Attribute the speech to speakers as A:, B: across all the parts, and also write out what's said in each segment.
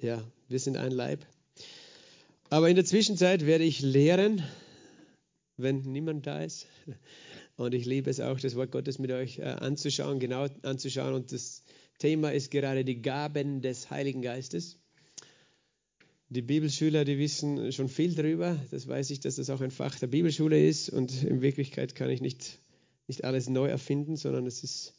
A: Ja, wir sind ein Leib. Aber in der Zwischenzeit werde ich lehren, wenn niemand da ist. Und ich liebe es auch, das Wort Gottes mit euch äh, anzuschauen, genau anzuschauen. Und das Thema ist gerade die Gaben des Heiligen Geistes. Die Bibelschüler, die wissen schon viel darüber. Das weiß ich, dass das auch ein Fach der Bibelschule ist. Und in Wirklichkeit kann ich nicht, nicht alles neu erfinden, sondern es ist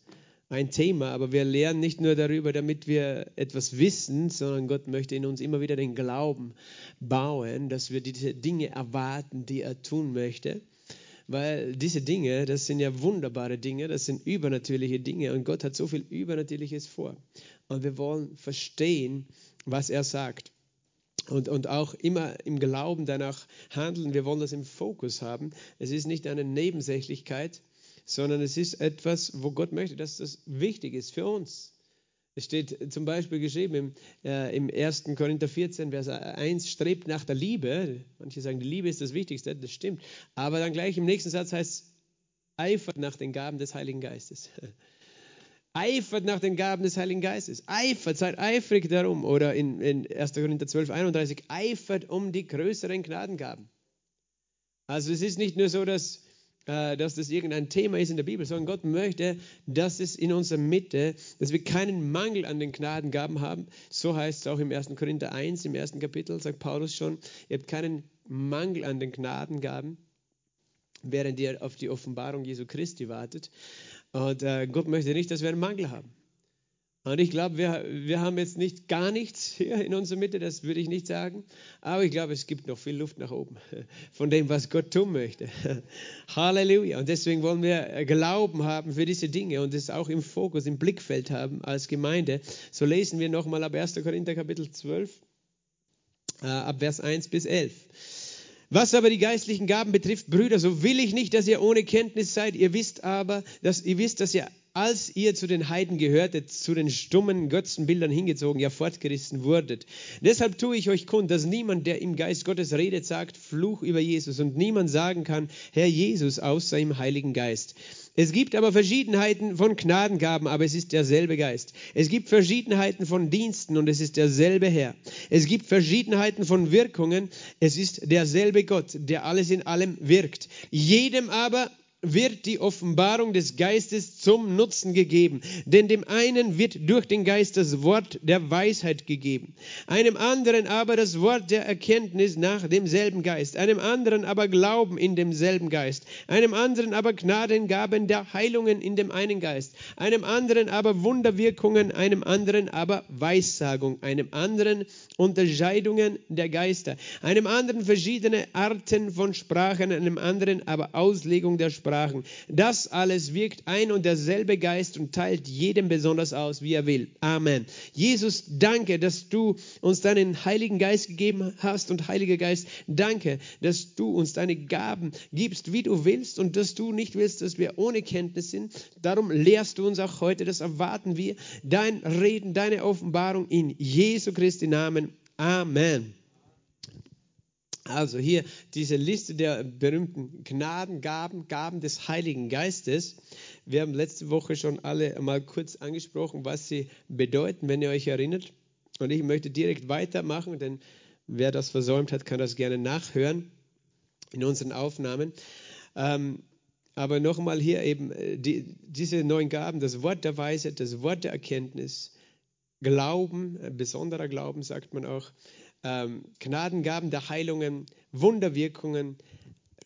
A: ein Thema, aber wir lernen nicht nur darüber, damit wir etwas wissen, sondern Gott möchte in uns immer wieder den Glauben bauen, dass wir diese Dinge erwarten, die er tun möchte. Weil diese Dinge, das sind ja wunderbare Dinge, das sind übernatürliche Dinge und Gott hat so viel Übernatürliches vor. Und wir wollen verstehen, was er sagt. Und, und auch immer im Glauben danach handeln. Wir wollen das im Fokus haben. Es ist nicht eine Nebensächlichkeit, sondern es ist etwas, wo Gott möchte, dass das wichtig ist für uns. Es steht zum Beispiel geschrieben im, äh, im 1. Korinther 14, Vers 1, strebt nach der Liebe. Manche sagen, die Liebe ist das Wichtigste, das stimmt. Aber dann gleich im nächsten Satz heißt es, eifert nach den Gaben des Heiligen Geistes. eifert nach den Gaben des Heiligen Geistes. Eifert, seid eifrig darum. Oder in, in 1. Korinther 12, 31, eifert um die größeren Gnadengaben. Also es ist nicht nur so, dass dass das irgendein Thema ist in der Bibel, sondern Gott möchte, dass es in unserer Mitte, dass wir keinen Mangel an den Gnadengaben haben. So heißt es auch im 1. Korinther 1, im ersten Kapitel, sagt Paulus schon, ihr habt keinen Mangel an den Gnadengaben, während ihr auf die Offenbarung Jesu Christi wartet. Und äh, Gott möchte nicht, dass wir einen Mangel haben. Und ich glaube, wir, wir haben jetzt nicht gar nichts hier in unserer Mitte, das würde ich nicht sagen. Aber ich glaube, es gibt noch viel Luft nach oben von dem, was Gott tun möchte. Halleluja. Und deswegen wollen wir Glauben haben für diese Dinge und es auch im Fokus, im Blickfeld haben als Gemeinde. So lesen wir nochmal ab 1. Korinther Kapitel 12, äh, ab Vers 1 bis 11. Was aber die geistlichen Gaben betrifft, Brüder, so will ich nicht, dass ihr ohne Kenntnis seid. Ihr wisst aber, dass ihr wisst, dass ihr als ihr zu den Heiden gehörtet, zu den stummen Götzenbildern hingezogen, ja fortgerissen wurdet. Deshalb tue ich euch kund, dass niemand, der im Geist Gottes redet, sagt Fluch über Jesus und niemand sagen kann, Herr Jesus, außer im Heiligen Geist. Es gibt aber Verschiedenheiten von Gnadengaben, aber es ist derselbe Geist. Es gibt Verschiedenheiten von Diensten und es ist derselbe Herr. Es gibt Verschiedenheiten von Wirkungen, es ist derselbe Gott, der alles in allem wirkt. Jedem aber wird die Offenbarung des Geistes zum Nutzen gegeben. Denn dem einen wird durch den Geist das Wort der Weisheit gegeben, einem anderen aber das Wort der Erkenntnis nach demselben Geist, einem anderen aber Glauben in demselben Geist, einem anderen aber Gnadengaben der Heilungen in dem einen Geist, einem anderen aber Wunderwirkungen, einem anderen aber Weissagung, einem anderen Unterscheidungen der Geister, einem anderen verschiedene Arten von Sprachen, einem anderen aber Auslegung der Sprache Sprachen. Das alles wirkt ein und derselbe Geist und teilt jedem besonders aus, wie er will. Amen. Jesus, danke, dass du uns deinen Heiligen Geist gegeben hast und Heiliger Geist, danke, dass du uns deine Gaben gibst, wie du willst und dass du nicht willst, dass wir ohne Kenntnis sind. Darum lehrst du uns auch heute, das erwarten wir, dein Reden, deine Offenbarung in Jesu Christi Namen. Amen. Also hier diese Liste der berühmten Gnadengaben, Gaben des Heiligen Geistes. Wir haben letzte Woche schon alle mal kurz angesprochen, was sie bedeuten, wenn ihr euch erinnert. Und ich möchte direkt weitermachen, denn wer das versäumt hat, kann das gerne nachhören in unseren Aufnahmen. Ähm, aber nochmal hier eben äh, die, diese neuen Gaben, das Wort der Weisheit, das Wort der Erkenntnis, Glauben, besonderer Glauben sagt man auch, ähm, Gnadengaben der Heilungen, Wunderwirkungen,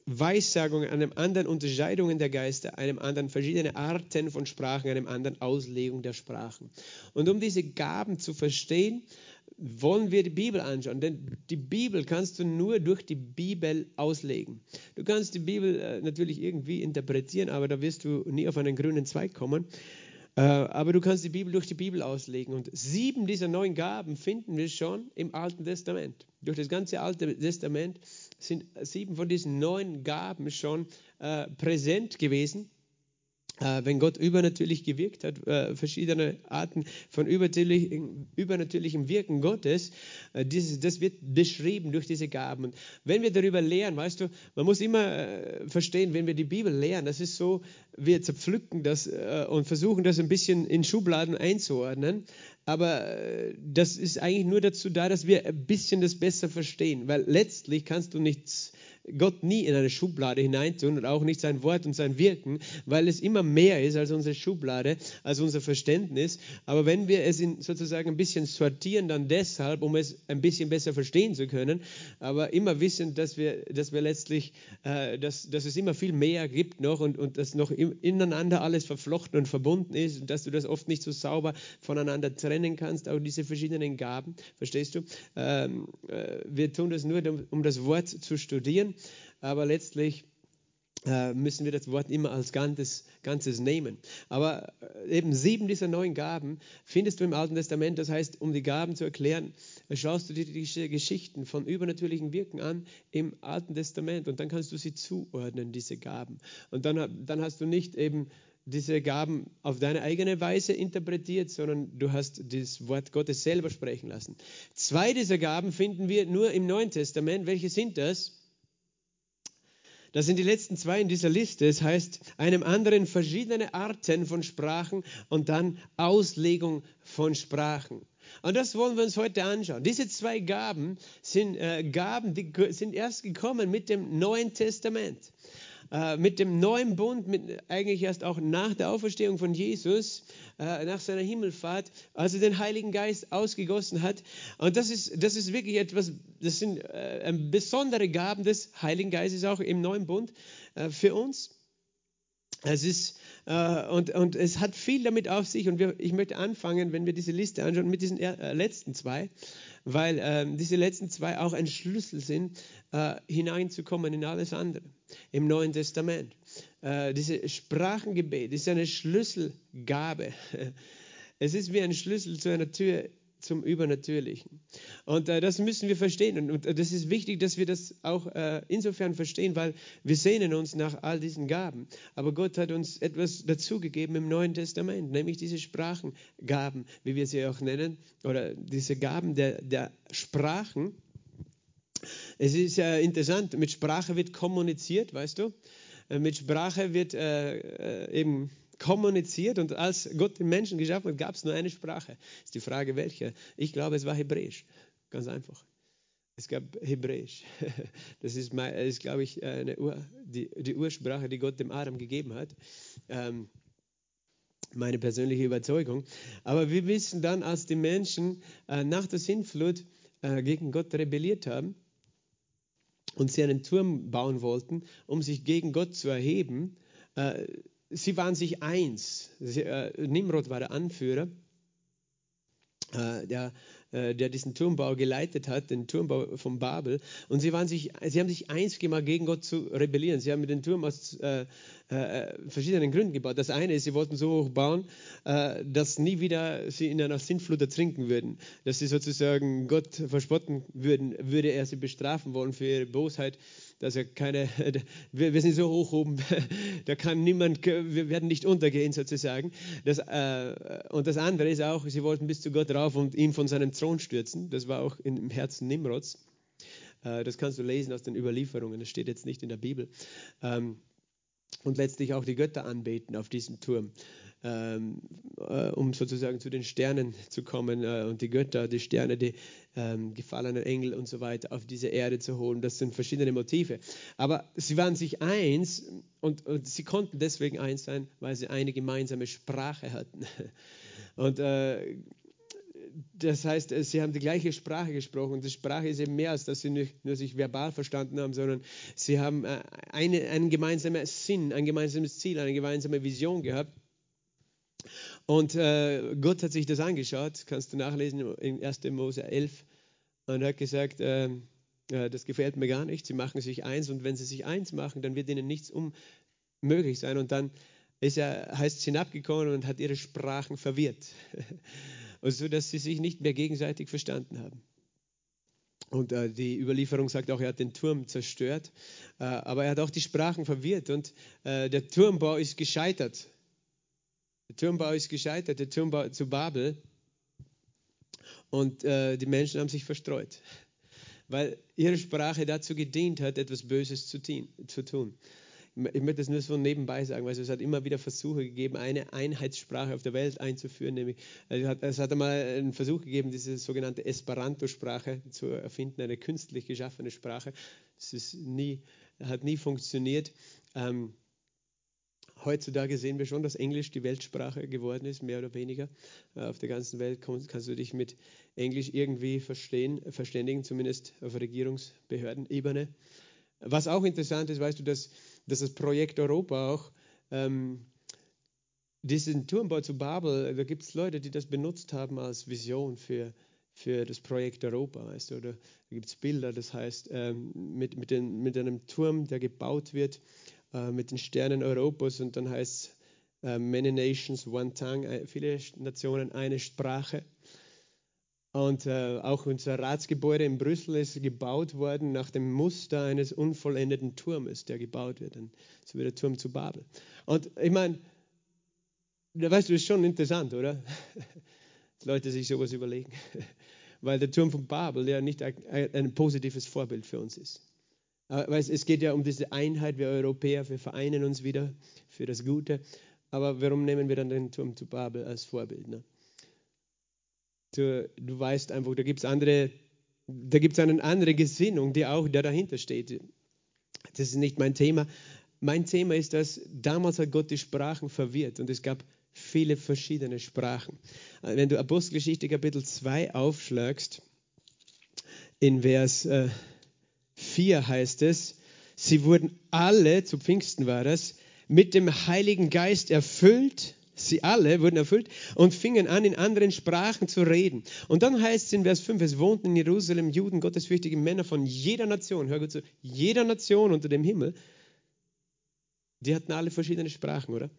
A: Weissagungen, einem anderen Unterscheidungen der Geister, einem anderen verschiedene Arten von Sprachen, einem anderen Auslegung der Sprachen. Und um diese Gaben zu verstehen, wollen wir die Bibel anschauen, denn die Bibel kannst du nur durch die Bibel auslegen. Du kannst die Bibel äh, natürlich irgendwie interpretieren, aber da wirst du nie auf einen grünen Zweig kommen. Äh, aber du kannst die Bibel durch die Bibel auslegen. Und sieben dieser neun Gaben finden wir schon im Alten Testament. Durch das ganze Alte Testament sind sieben von diesen neun Gaben schon äh, präsent gewesen. Äh, wenn Gott übernatürlich gewirkt hat, äh, verschiedene Arten von übernatürlichem, übernatürlichem Wirken Gottes, äh, dieses, das wird beschrieben durch diese Gaben. Und wenn wir darüber lehren, weißt du, man muss immer verstehen, wenn wir die Bibel lehren, das ist so, wir zerpflücken das und versuchen das ein bisschen in Schubladen einzuordnen. aber äh, das ist eigentlich nur dazu da, dass wir ein bisschen das besser verstehen, weil letztlich kannst du nichts Gott nie in eine Schublade hineintun und auch nicht sein Wort und sein Wirken, weil es immer mehr ist als unsere Schublade, als unser Verständnis. Aber wenn wir es in sozusagen ein bisschen sortieren, dann deshalb, um es ein bisschen besser verstehen zu können, aber immer wissen, dass wir, dass wir letztlich, äh, dass, dass es immer viel mehr gibt noch und, und dass noch ineinander alles verflochten und verbunden ist und dass du das oft nicht so sauber voneinander trennen kannst, auch diese verschiedenen Gaben, verstehst du? Ähm, äh, wir tun das nur, um das Wort zu studieren aber letztlich äh, müssen wir das Wort immer als Ganzes, Ganzes nehmen. Aber äh, eben sieben dieser neun Gaben findest du im Alten Testament. Das heißt, um die Gaben zu erklären, schaust du dir die Geschichten von übernatürlichen Wirken an im Alten Testament und dann kannst du sie zuordnen, diese Gaben. Und dann, dann hast du nicht eben diese Gaben auf deine eigene Weise interpretiert, sondern du hast das Wort Gottes selber sprechen lassen. Zwei dieser Gaben finden wir nur im Neuen Testament. Welche sind das? Das sind die letzten zwei in dieser Liste. Es heißt, einem anderen verschiedene Arten von Sprachen und dann Auslegung von Sprachen. Und das wollen wir uns heute anschauen. Diese zwei Gaben sind äh, Gaben, die sind erst gekommen mit dem Neuen Testament. Äh, mit dem neuen Bund, mit, eigentlich erst auch nach der Auferstehung von Jesus, äh, nach seiner Himmelfahrt, als er den Heiligen Geist ausgegossen hat. Und das ist, das ist wirklich etwas, das sind äh, besondere Gaben des Heiligen Geistes auch im neuen Bund äh, für uns. Es ist, äh, und, und es hat viel damit auf sich. Und wir, ich möchte anfangen, wenn wir diese Liste anschauen, mit diesen äh, letzten zwei, weil äh, diese letzten zwei auch ein Schlüssel sind, äh, hineinzukommen in alles andere im Neuen Testament. Äh, diese Sprachengebet ist eine Schlüsselgabe. Es ist wie ein Schlüssel zu einer Tür zum Übernatürlichen. Und äh, das müssen wir verstehen. Und, und, das ist wichtig, dass wir das auch äh, insofern verstehen, weil wir sehnen uns nach all diesen Gaben. Aber Gott hat uns etwas dazugegeben im Neuen Testament, nämlich diese Sprachengaben, wie wir sie auch nennen, oder diese Gaben der, der Sprachen. Es ist ja interessant, mit Sprache wird kommuniziert, weißt du? Äh, mit Sprache wird äh, äh, eben kommuniziert und als Gott den Menschen geschaffen hat, gab es nur eine Sprache. Ist die Frage, welche? Ich glaube, es war Hebräisch. Ganz einfach. Es gab Hebräisch. Das ist, mein, ist glaube ich, eine Ur, die, die, Ursprache, die Gott dem Adam gegeben hat. Ähm, meine persönliche Überzeugung. Aber wir wissen dann, als die Menschen äh, nach der Sintflut äh, gegen Gott rebelliert haben und sie einen Turm bauen wollten, um sich gegen Gott zu erheben, äh, sie waren sich eins. Sie, äh, Nimrod war der Anführer, äh, der, äh, der diesen Turmbau geleitet hat, den Turmbau von Babel. Und sie, waren sich, sie haben sich eins gemacht, gegen Gott zu rebellieren. Sie haben den Turm aus äh, äh, verschiedenen Gründen gebaut. Das eine ist, sie wollten so hoch bauen, äh, dass nie wieder sie in einer Sintflut ertrinken würden. Dass sie sozusagen Gott verspotten würden, würde er sie bestrafen wollen für ihre Bosheit dass er keine, wir, wir, sind so hoch oben, da kann niemand, wir werden nicht untergehen sozusagen. Das, äh, und das andere ist auch, sie wollten bis zu Gott rauf und ihn von seinem Thron stürzen. Das war auch im Herzen Nimrods. Äh, das kannst du lesen aus den Überlieferungen, das steht jetzt nicht in der Bibel. Ähm, und letztlich auch die Götter anbeten auf diesem Turm ähm, äh, um sozusagen zu den Sternen zu kommen äh, und die Götter, die Sterne, die ähm, gefallenen Engel und so weiter auf diese Erde zu holen. Das sind verschiedene Motive. Aber sie waren sich eins und, und sie konnten deswegen eins sein, weil sie eine gemeinsame Sprache hatten. Und äh, das heißt, äh, sie haben die gleiche Sprache gesprochen. Die Sprache ist eben mehr, als dass sie nicht nur sich verbal verstanden haben, sondern sie haben äh, eine, einen gemeinsamen Sinn, ein gemeinsames Ziel, eine gemeinsame Vision gehabt. Und äh, Gott hat sich das angeschaut, kannst du nachlesen in 1. Mose 11, und hat gesagt, äh, äh, das gefällt mir gar nicht, sie machen sich eins und wenn sie sich eins machen, dann wird ihnen nichts unmöglich sein. Und dann ist er, heißt es hinabgekommen und hat ihre Sprachen verwirrt, so dass sie sich nicht mehr gegenseitig verstanden haben. Und äh, die Überlieferung sagt auch, er hat den Turm zerstört, äh, aber er hat auch die Sprachen verwirrt und äh, der Turmbau ist gescheitert. Der Turmbau ist gescheitert, der Turmbau zu Babel. Und äh, die Menschen haben sich verstreut, weil ihre Sprache dazu gedient hat, etwas Böses zu, zu tun. Ich möchte das nur so nebenbei sagen, weil es hat immer wieder Versuche gegeben, eine Einheitssprache auf der Welt einzuführen. Nämlich, es hat, es hat einmal einen Versuch gegeben, diese sogenannte Esperanto-Sprache zu erfinden, eine künstlich geschaffene Sprache. Das ist nie, hat nie funktioniert. Ähm, heutzutage sehen wir schon, dass Englisch die Weltsprache geworden ist, mehr oder weniger. Äh, auf der ganzen Welt kannst du dich mit Englisch irgendwie verstehen, verständigen, zumindest auf Regierungsbehördenebene. Was auch interessant ist, weißt du, dass, dass das Projekt Europa auch ähm, diesen Turmbau zu Babel, da gibt es Leute, die das benutzt haben als Vision für, für das Projekt Europa, weißt du, oder da gibt es Bilder, das heißt, ähm, mit, mit, den, mit einem Turm, der gebaut wird, äh, mit den Sternen Europas und dann heißt es äh, Many Nations, One Tongue, äh, viele Nationen, eine Sprache. Und äh, auch unser Ratsgebäude in Brüssel ist gebaut worden nach dem Muster eines unvollendeten Turmes, der gebaut wird. Und so wie der Turm zu Babel. Und ich meine, weißt du, das ist schon interessant, oder? Dass Leute sich sowas überlegen. Weil der Turm von Babel ja nicht ein, ein positives Vorbild für uns ist. Aber es geht ja um diese Einheit, wir Europäer, wir vereinen uns wieder für das Gute. Aber warum nehmen wir dann den Turm zu Babel als Vorbild? Ne? Du, du weißt einfach, da gibt es andere, da gibt es eine andere Gesinnung, die auch da dahinter steht. Das ist nicht mein Thema. Mein Thema ist, dass damals hat Gott die Sprachen verwirrt und es gab viele verschiedene Sprachen. Wenn du Apostelgeschichte Kapitel 2 aufschlagst, in Vers äh, 4 heißt es, sie wurden alle, zu Pfingsten war das, mit dem Heiligen Geist erfüllt Sie alle wurden erfüllt und fingen an, in anderen Sprachen zu reden. Und dann heißt es in Vers 5, es wohnten in Jerusalem Juden, gottesfürchtige Männer von jeder Nation, hör gut zu, jeder Nation unter dem Himmel. Die hatten alle verschiedene Sprachen, oder?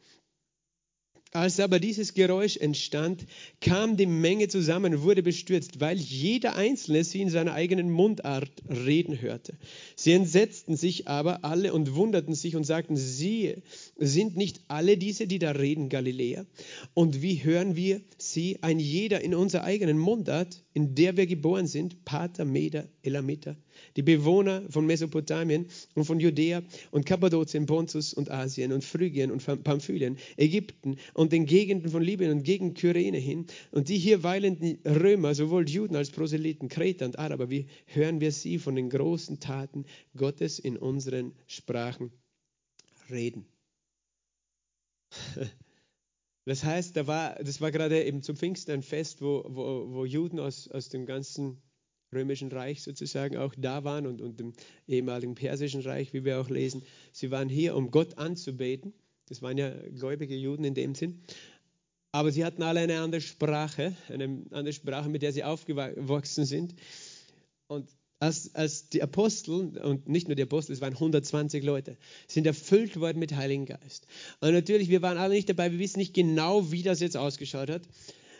A: Als aber dieses Geräusch entstand, kam die Menge zusammen und wurde bestürzt, weil jeder Einzelne sie in seiner eigenen Mundart reden hörte. Sie entsetzten sich aber alle und wunderten sich und sagten, siehe, sind nicht alle diese, die da reden, Galiläer? Und wie hören wir sie, ein jeder in unserer eigenen Mundart, in der wir geboren sind, Pater, Meder, Elamiter, die Bewohner von Mesopotamien und von Judäa und Kappadokien, Pontus und Asien und Phrygien und Pamphylien, Ägypten und den Gegenden von Libyen und gegen Kyrene hin und die hier weilenden Römer, sowohl Juden als Proselyten, Kreter und Araber, wie hören wir sie von den großen Taten Gottes in unseren Sprachen reden. Das heißt, da war, das war gerade eben zum Pfingsten ein Fest, wo, wo, wo Juden aus, aus dem ganzen römischen Reich sozusagen auch da waren und, und dem ehemaligen persischen Reich, wie wir auch lesen. Sie waren hier, um Gott anzubeten. Das waren ja gläubige Juden in dem Sinn. Aber sie hatten alle eine andere Sprache, eine andere Sprache, mit der sie aufgewachsen sind. Und als, als die Apostel, und nicht nur die Apostel, es waren 120 Leute, sind erfüllt worden mit Heiligen Geist. Und natürlich, wir waren alle nicht dabei, wir wissen nicht genau, wie das jetzt ausgeschaut hat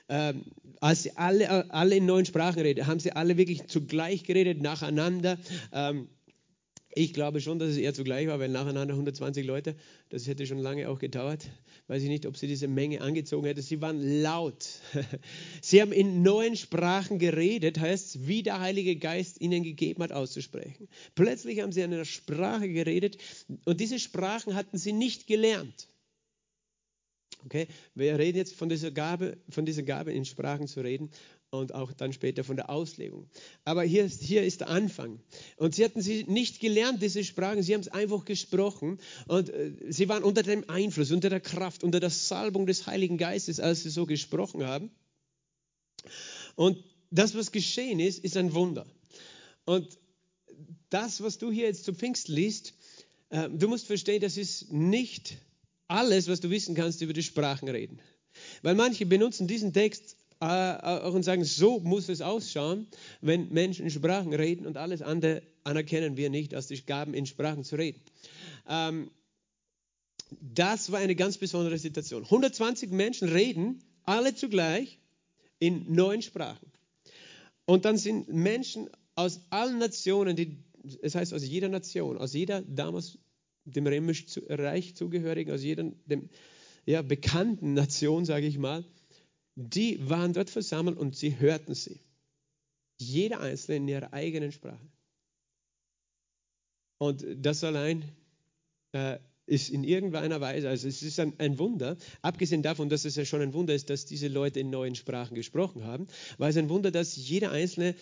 A: ähm, als sie alle, alle in neuen Sprachen reden, haben sie alle wirklich zugleich geredet, nacheinander. Ähm, ich glaube schon, dass es eher zugleich war, weil nacheinander 120 Leute, das hätte schon lange auch gedauert. Weiß ich nicht, ob sie diese Menge angezogen hätte. Sie waren laut. Sie haben in neuen Sprachen geredet, heißt es, wie der Heilige Geist ihnen gegeben hat, auszusprechen. Plötzlich haben sie in einer Sprache geredet und diese Sprachen hatten sie nicht gelernt. Okay? Wir reden jetzt von dieser Gabe, von dieser Gabe in Sprachen zu reden und auch dann später von der Auslegung. Aber hier, hier ist der Anfang. Und sie hatten sie nicht gelernt, diese Sprachen, sie haben es einfach gesprochen und äh, sie waren unter dem Einfluss, unter der Kraft, unter der Salbung des Heiligen Geistes, als sie so gesprochen haben. Und das, was geschehen ist, ist ein Wunder. Und das, was du hier jetzt zu Pfingst liest, äh, du musst verstehen, das ist nicht alles, was du wissen kannst über die Sprachen reden. Weil manche benutzen diesen Text äh, auch und sagen, so muss es ausschauen, wenn Menschen in Sprachen reden und alles andere anerkennen wir nicht als die Gaben in Sprachen zu reden. Ähm, das war eine ganz besondere Situation. 120 Menschen reden alle zugleich in neun Sprachen. Und dann sind Menschen aus allen Nationen, die, das heißt aus jeder Nation, aus jeder damals dem römischen Reich zugehörigen, aus jeder dem, ja, bekannten Nation, sage ich mal, die waren dort versammelt und sie hörten sie. Jeder Einzelne in ihrer eigenen Sprache. Und das allein äh, ist in irgendeiner Weise, also es ist ein, ein, Wunder, abgesehen davon, dass es ja schon ein Wunder ist, dass diese Leute in neuen Sprachen gesprochen haben, war es ein Wunder, dass jeder Einzelne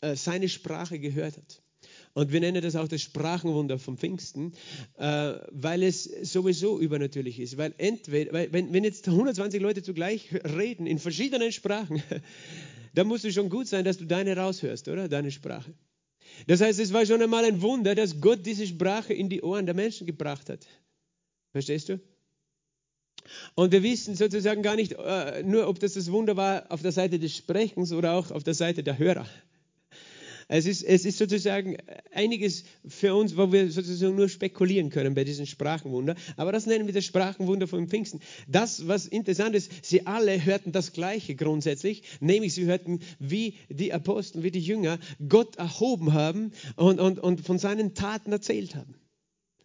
A: äh, seine Sprache gehört hat. Und wir nennen das auch das Sprachenwunder vom Pfingsten, äh, weil es sowieso übernatürlich ist. Weil entweder, weil wenn, wenn jetzt 120 Leute zugleich reden in verschiedenen Sprachen, dann musst du schon gut sein, dass du deine raushörst, oder? Deine Sprache. Das heißt, es war schon einmal ein Wunder, dass Gott diese Sprache in die Ohren der Menschen gebracht hat. Verstehst du? Und wir wissen sozusagen gar nicht äh, nur, ob das das Wunder war auf der Seite des Sprechens oder auch auf der Seite der Hörer. Es ist, es ist sozusagen einiges für uns, wo wir sozusagen nur spekulieren können bei diesen Sprachenwunder. Aber das nennen wir das Sprachenwunder von Pfingsten. Das, was interessant ist, sie alle hörten das Gleiche grundsätzlich, nämlich sie hörten, wie die Apostel, wie die Jünger Gott erhoben haben und, und, und von seinen Taten erzählt haben.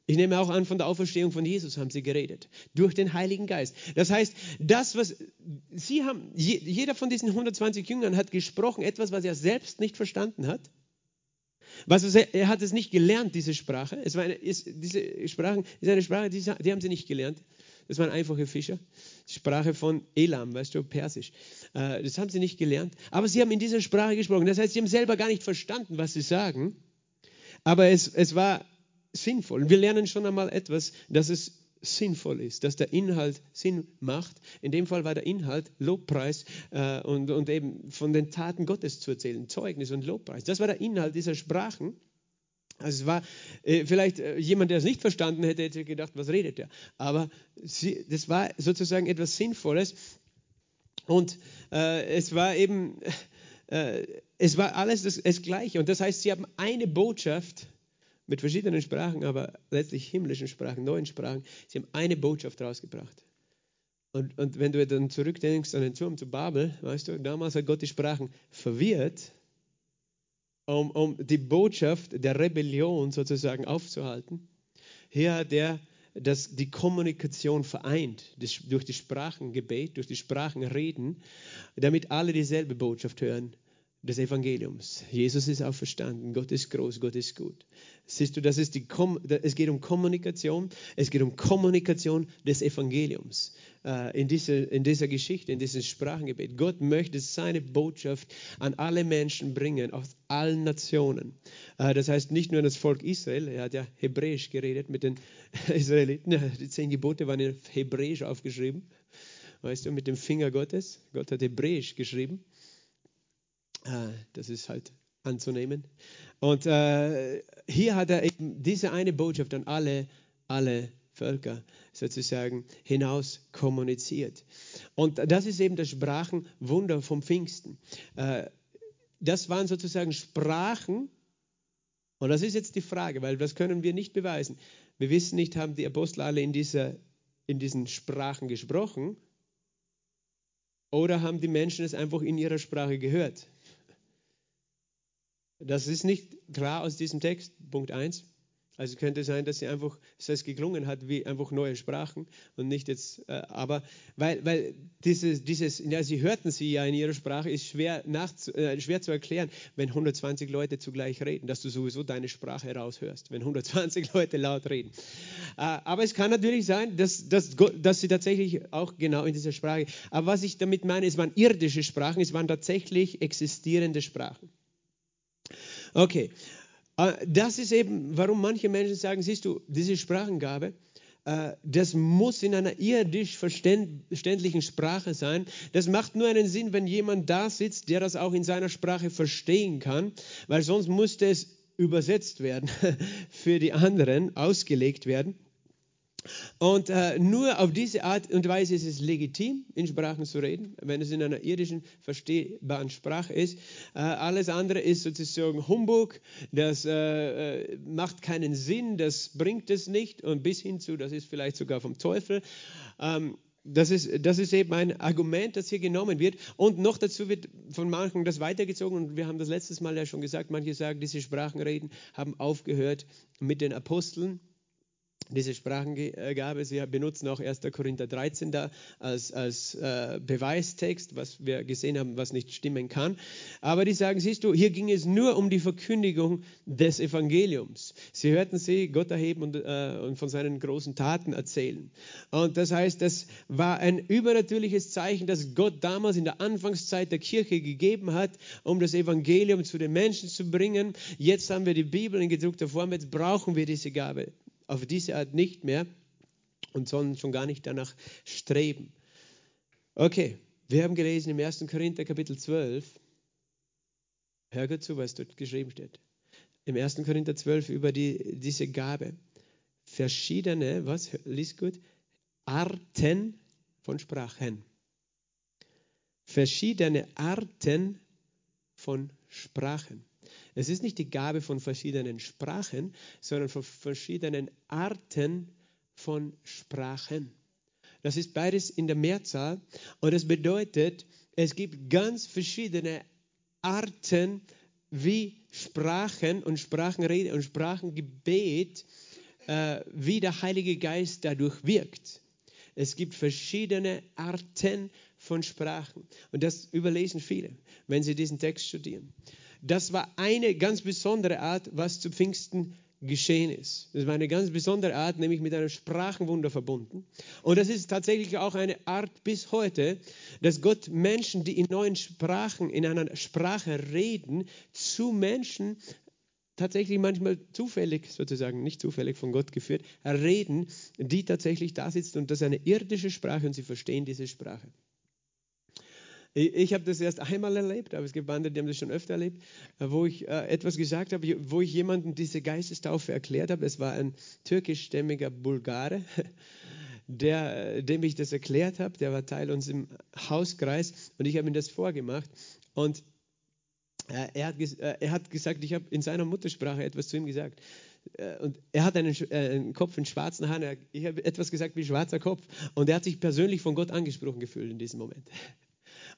A: Ich nehme auch an, von der Auferstehung von Jesus haben sie geredet, durch den Heiligen Geist. Das heißt, das, was sie haben, jeder von diesen 120 Jüngern hat gesprochen, etwas, was er selbst nicht verstanden hat. Was er, er hat es nicht gelernt, diese Sprache. Es war eine, ist, diese Sprache ist eine Sprache, die, die haben sie nicht gelernt. Das waren einfache Fischer. Sprache von Elam, weißt du, Persisch. Äh, das haben sie nicht gelernt. Aber sie haben in dieser Sprache gesprochen. Das heißt, sie haben selber gar nicht verstanden, was sie sagen. Aber es, es war sinnvoll. Wir lernen schon einmal etwas, dass es sinnvoll ist, dass der Inhalt Sinn macht. In dem Fall war der Inhalt Lobpreis äh, und, und eben von den Taten Gottes zu erzählen, Zeugnis und Lobpreis. Das war der Inhalt dieser Sprachen. Also es war äh, vielleicht äh, jemand, der es nicht verstanden hätte, hätte gedacht, was redet er? Aber sie, das war sozusagen etwas Sinnvolles und äh, es war eben, äh, es war alles das, das Gleiche. Und das heißt, sie haben eine Botschaft mit verschiedenen Sprachen, aber letztlich himmlischen Sprachen, neuen Sprachen. Sie haben eine Botschaft rausgebracht. Und, und wenn du dann zurückdenkst an den Turm zu Babel, weißt du, damals hat Gott die Sprachen verwirrt, um, um die Botschaft der Rebellion sozusagen aufzuhalten. Hier hat er das, die Kommunikation vereint durch die Sprachengebet, durch die Sprachenreden, damit alle dieselbe Botschaft hören des Evangeliums. Jesus ist auferstanden, Gott ist groß, Gott ist gut. Siehst du, das ist die es geht um Kommunikation, es geht um Kommunikation des Evangeliums äh, in, dieser, in dieser Geschichte, in diesem Sprachengebet. Gott möchte seine Botschaft an alle Menschen bringen, aus allen Nationen. Äh, das heißt nicht nur das Volk Israel, er hat ja Hebräisch geredet mit den Israeliten, die zehn Gebote waren in Hebräisch aufgeschrieben, weißt du, mit dem Finger Gottes. Gott hat Hebräisch geschrieben. Äh, das ist halt anzunehmen. Und äh, hier hat er eben diese eine Botschaft an alle, alle Völker sozusagen hinaus kommuniziert. Und das ist eben das Sprachenwunder vom Pfingsten. Äh, das waren sozusagen Sprachen, und das ist jetzt die Frage, weil das können wir nicht beweisen. Wir wissen nicht, haben die Apostel alle in, dieser, in diesen Sprachen gesprochen oder haben die Menschen es einfach in ihrer Sprache gehört? Das ist nicht klar aus diesem Text, Punkt 1. Also könnte sein, dass sie einfach, dass es geklungen hat wie einfach neue Sprachen und nicht jetzt, äh, aber weil, weil dieses, dieses, ja, sie hörten sie ja in ihrer Sprache, ist schwer, nach, äh, schwer zu erklären, wenn 120 Leute zugleich reden, dass du sowieso deine Sprache heraushörst, wenn 120 Leute laut reden. Äh, aber es kann natürlich sein, dass, dass, dass sie tatsächlich auch genau in dieser Sprache, aber was ich damit meine, es waren irdische Sprachen, es waren tatsächlich existierende Sprachen. Okay, äh, das ist eben, warum manche Menschen sagen, siehst du, diese Sprachengabe, äh, das muss in einer irdisch verständlichen Sprache sein. Das macht nur einen Sinn, wenn jemand da sitzt, der das auch in seiner Sprache verstehen kann, weil sonst müsste es übersetzt werden, für die anderen ausgelegt werden. Und äh, nur auf diese Art und Weise ist es legitim, in Sprachen zu reden, wenn es in einer irdischen, verstehbaren Sprache ist. Äh, alles andere ist sozusagen Humbug, das äh, äh, macht keinen Sinn, das bringt es nicht und bis hin zu, das ist vielleicht sogar vom Teufel. Ähm, das ist, das ist eben ein Argument, das hier genommen wird. Und noch dazu wird von manchen das weitergezogen. Und wir haben das letztes Mal ja schon gesagt, manche sagen, diese Sprachenreden haben aufgehört mit den Aposteln diese Sprachengabe. Sie benutzen auch 1. Korinther 13 da als, als äh, Beweistext, was wir gesehen haben, was nicht stimmen kann. Aber die sagen, siehst du, hier ging es nur um die Verkündigung des Evangeliums. Sie hörten sie Gott erheben und, äh, und von seinen großen Taten erzählen. Und das heißt, das war ein übernatürliches Zeichen, das Gott damals in der Anfangszeit der Kirche gegeben hat, um das Evangelium zu den Menschen zu bringen. Jetzt haben wir die Bibel in gedruckter Form, jetzt brauchen wir diese Gabe auf diese Art nicht mehr und sollen schon gar nicht danach streben. Okay, wir haben gelesen im 1. Korinther Kapitel 12. Hör gut zu, was dort geschrieben steht. Im 1. Korinther 12 über die, diese Gabe. Verschiedene, was, liest gut, Arten von Sprachen. Verschiedene Arten von Sprachen. Es ist nicht die Gabe von verschiedenen Sprachen, sondern von verschiedenen Arten von Sprachen. Das ist beides in der Mehrzahl und das bedeutet, es gibt ganz verschiedene Arten, wie Sprachen und Sprachenrede und Sprachengebet, äh, wie der Heilige Geist dadurch wirkt. Es gibt verschiedene Arten von Sprachen und das überlesen viele, wenn sie diesen Text studieren. Das war eine ganz besondere Art, was zu Pfingsten geschehen ist. Das war eine ganz besondere Art, nämlich mit einem Sprachenwunder verbunden. Und das ist tatsächlich auch eine Art bis heute, dass Gott Menschen, die in neuen Sprachen, in einer Sprache reden, zu Menschen tatsächlich manchmal zufällig, sozusagen nicht zufällig von Gott geführt, reden, die tatsächlich da sitzen und das ist eine irdische Sprache und sie verstehen diese Sprache. Ich, ich habe das erst einmal erlebt, aber es gibt andere, die haben das schon öfter erlebt, äh, wo ich äh, etwas gesagt habe, wo ich jemandem diese Geistestaufe erklärt habe. Es war ein türkischstämmiger Bulgare, der, äh, dem ich das erklärt habe. Der war Teil unseres Hauskreis und ich habe ihm das vorgemacht. Und äh, er, hat, äh, er hat gesagt, ich habe in seiner Muttersprache etwas zu ihm gesagt äh, und er hat einen, einen, Kopf in schwarzen Haaren. Ich habe etwas gesagt wie schwarzer Kopf. Und er hat sich persönlich von Gott angesprochen gefühlt in diesem Moment.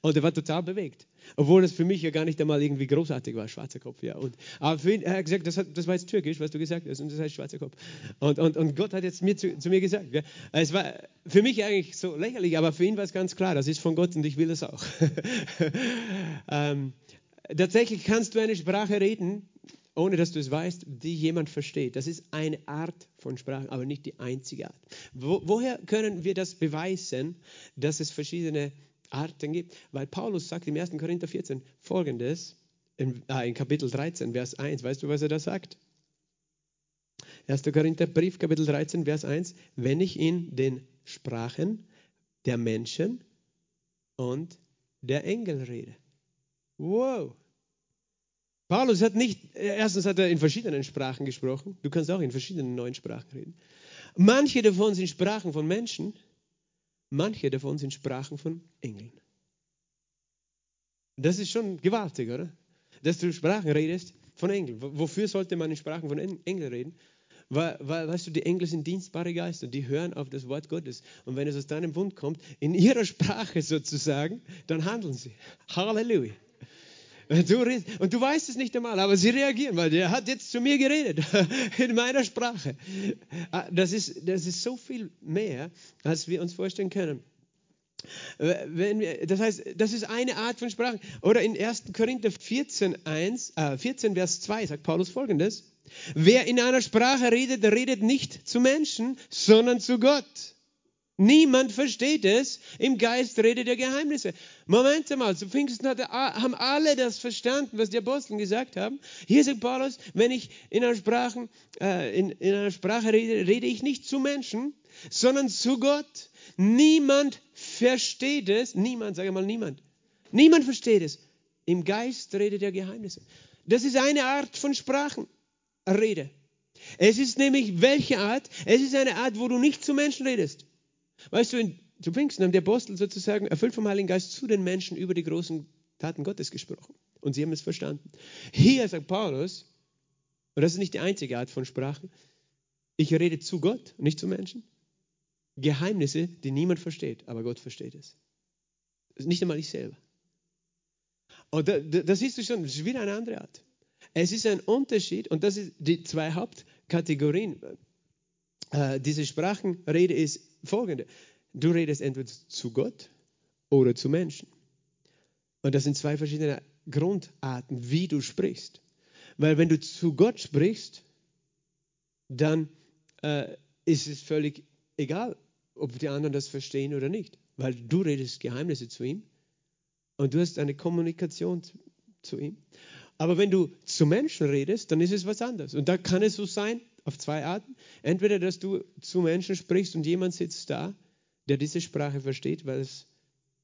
A: Und er war total bewegt. Obwohl das für mich ja gar nicht einmal irgendwie großartig war, schwarzer Kopf. Ja. Und, aber für ihn, er hat gesagt, das, hat, das war jetzt türkisch, was du gesagt hast, und das heißt schwarzer Kopf. Und, und, und Gott hat jetzt mir zu, zu mir gesagt, ja, es war für mich eigentlich so lächerlich, aber für ihn war es ganz klar, das ist von Gott und ich will das auch. ähm, tatsächlich kannst du eine Sprache reden, ohne dass du es weißt, die jemand versteht. Das ist eine Art von Sprache, aber nicht die einzige Art. Wo, woher können wir das beweisen, dass es verschiedene Arten gibt. Weil Paulus sagt im 1. Korinther 14 folgendes, in, äh, in Kapitel 13, Vers 1. Weißt du, was er da sagt? 1. Korinther Brief, Kapitel 13, Vers 1. Wenn ich in den Sprachen der Menschen und der Engel rede. Wow. Paulus hat nicht, erstens hat er in verschiedenen Sprachen gesprochen. Du kannst auch in verschiedenen neuen Sprachen reden. Manche davon sind Sprachen von Menschen Manche davon sind Sprachen von Engeln. Das ist schon gewaltig, oder? Dass du Sprachen redest von Engeln. Wofür sollte man in Sprachen von Engeln reden? Weil, weil, weißt du, die Engel sind dienstbare Geister, die hören auf das Wort Gottes. Und wenn es aus deinem Bund kommt, in ihrer Sprache sozusagen, dann handeln sie. Halleluja. Und du weißt es nicht einmal, aber sie reagieren, weil der hat jetzt zu mir geredet, in meiner Sprache. Ah, das ist, das ist so viel mehr, als wir uns vorstellen können. Wir, das heißt, das ist eine Art von Sprache. Oder in 1. Korinther 14, 1, äh, 14, Vers 2 sagt Paulus folgendes. Wer in einer Sprache redet, redet nicht zu Menschen, sondern zu Gott. Niemand versteht es. Im Geist redet er Geheimnisse. Moment mal, zu Pfingsten hat, haben alle das verstanden, was die Apostel gesagt haben. Hier sagt Paulus, wenn ich in einer Sprache, äh, in, in einer Sprache rede, rede ich nicht zu Menschen, sondern zu Gott. Niemand versteht es. Niemand, sage mal niemand. Niemand versteht es. Im Geist redet er Geheimnisse. Das ist eine Art von Sprachenrede. Es ist nämlich welche Art? Es ist eine Art, wo du nicht zu Menschen redest. Weißt du, in, zu Pfingsten haben die Apostel sozusagen erfüllt vom Heiligen Geist zu den Menschen über die großen Taten Gottes gesprochen. Und sie haben es verstanden. Hier sagt Paulus, und das ist nicht die einzige Art von Sprache, ich rede zu Gott, nicht zu Menschen. Geheimnisse, die niemand versteht, aber Gott versteht es. Nicht einmal ich selber. Und da, da siehst du schon, das ist wieder eine andere Art. Es ist ein Unterschied, und das sind die zwei Hauptkategorien äh, diese Sprachenrede ist folgende. Du redest entweder zu Gott oder zu Menschen. Und das sind zwei verschiedene Grundarten, wie du sprichst. Weil wenn du zu Gott sprichst, dann äh, ist es völlig egal, ob die anderen das verstehen oder nicht. Weil du redest Geheimnisse zu ihm und du hast eine Kommunikation zu ihm. Aber wenn du zu Menschen redest, dann ist es was anderes. Und da kann es so sein, auf zwei Arten. Entweder, dass du zu Menschen sprichst und jemand sitzt da, der diese Sprache versteht, weil es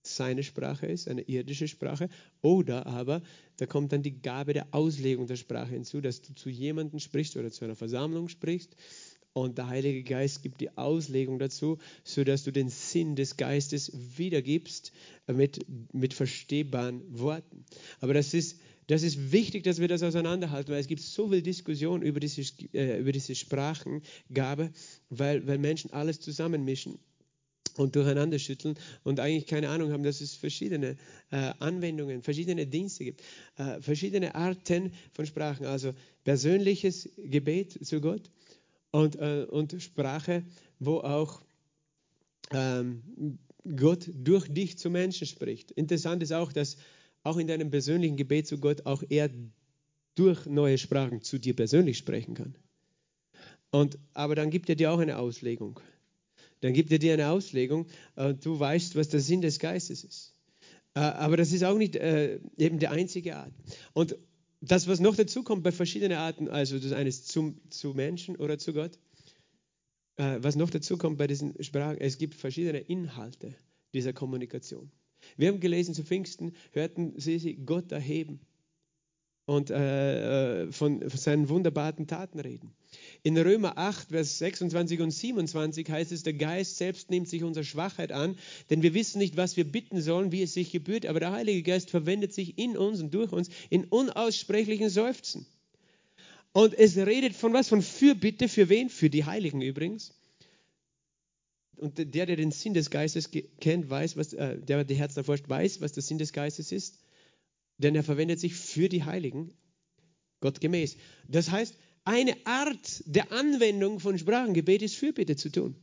A: seine Sprache ist, eine irdische Sprache. Oder aber, da kommt dann die Gabe der Auslegung der Sprache hinzu, dass du zu jemandem sprichst oder zu einer Versammlung sprichst und der Heilige Geist gibt die Auslegung dazu, sodass du den Sinn des Geistes wiedergibst mit, mit verstehbaren Worten. Aber das ist, das ist wichtig, dass wir das auseinanderhalten, weil es gibt so viel Diskussion über diese, äh, über diese Sprachengabe, weil, weil Menschen alles zusammenmischen und durcheinander schütteln und eigentlich keine Ahnung haben, dass es verschiedene äh, Anwendungen, verschiedene Dienste gibt, äh, verschiedene Arten von Sprachen. Also persönliches Gebet zu Gott und, äh, und Sprache, wo auch ähm, Gott durch dich zu Menschen spricht. Interessant ist auch, dass auch in deinem persönlichen Gebet zu Gott auch er durch neue Sprachen zu dir persönlich sprechen kann. Und, aber dann gibt er dir auch eine Auslegung. Dann gibt er dir eine Auslegung und du weißt, was der Sinn des Geistes ist. Äh, aber das ist auch nicht äh, eben der einzige Art. Und das, was noch dazu kommt bei verschiedenen Arten, also das eine ist zum, zu Menschen oder zu Gott, äh, was noch dazu kommt bei diesen Sprachen, es gibt verschiedene Inhalte dieser Kommunikation. Wir haben gelesen, zu Pfingsten hörten sie Gott erheben und äh, äh, von, von seinen wunderbaren Taten reden. In Römer 8, Vers 26 und 27 heißt es, der Geist selbst nimmt sich unserer Schwachheit an, denn wir wissen nicht, was wir bitten sollen, wie es sich gebührt, aber der Heilige Geist verwendet sich in uns und durch uns in unaussprechlichen Seufzen. Und es redet von was? Von Fürbitte, für wen? Für die Heiligen übrigens. Und der, der den Sinn des Geistes kennt, weiß, was, äh, der die Herzen erforscht, weiß, was der Sinn des Geistes ist. Denn er verwendet sich für die Heiligen, Gott gemäß. Das heißt, eine Art der Anwendung von Sprachengebet ist Fürbitte zu tun.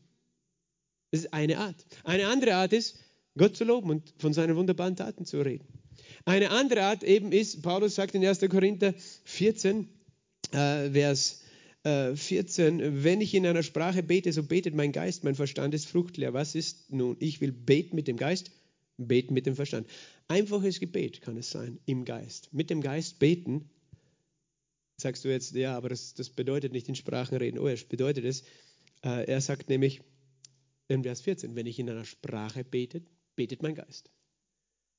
A: Das ist eine Art. Eine andere Art ist, Gott zu loben und von seinen wunderbaren Taten zu reden. Eine andere Art eben ist, Paulus sagt in 1. Korinther 14, äh, Vers 14, äh, wenn ich in einer Sprache bete, so betet mein Geist, mein Verstand ist fruchtleer. Was ist nun? Ich will beten mit dem Geist, beten mit dem Verstand. Einfaches Gebet kann es sein, im Geist. Mit dem Geist beten. Sagst du jetzt, ja, aber das, das bedeutet nicht in Sprachen reden. Oh, es bedeutet es. Äh, er sagt nämlich in Vers 14, wenn ich in einer Sprache bete, betet mein Geist.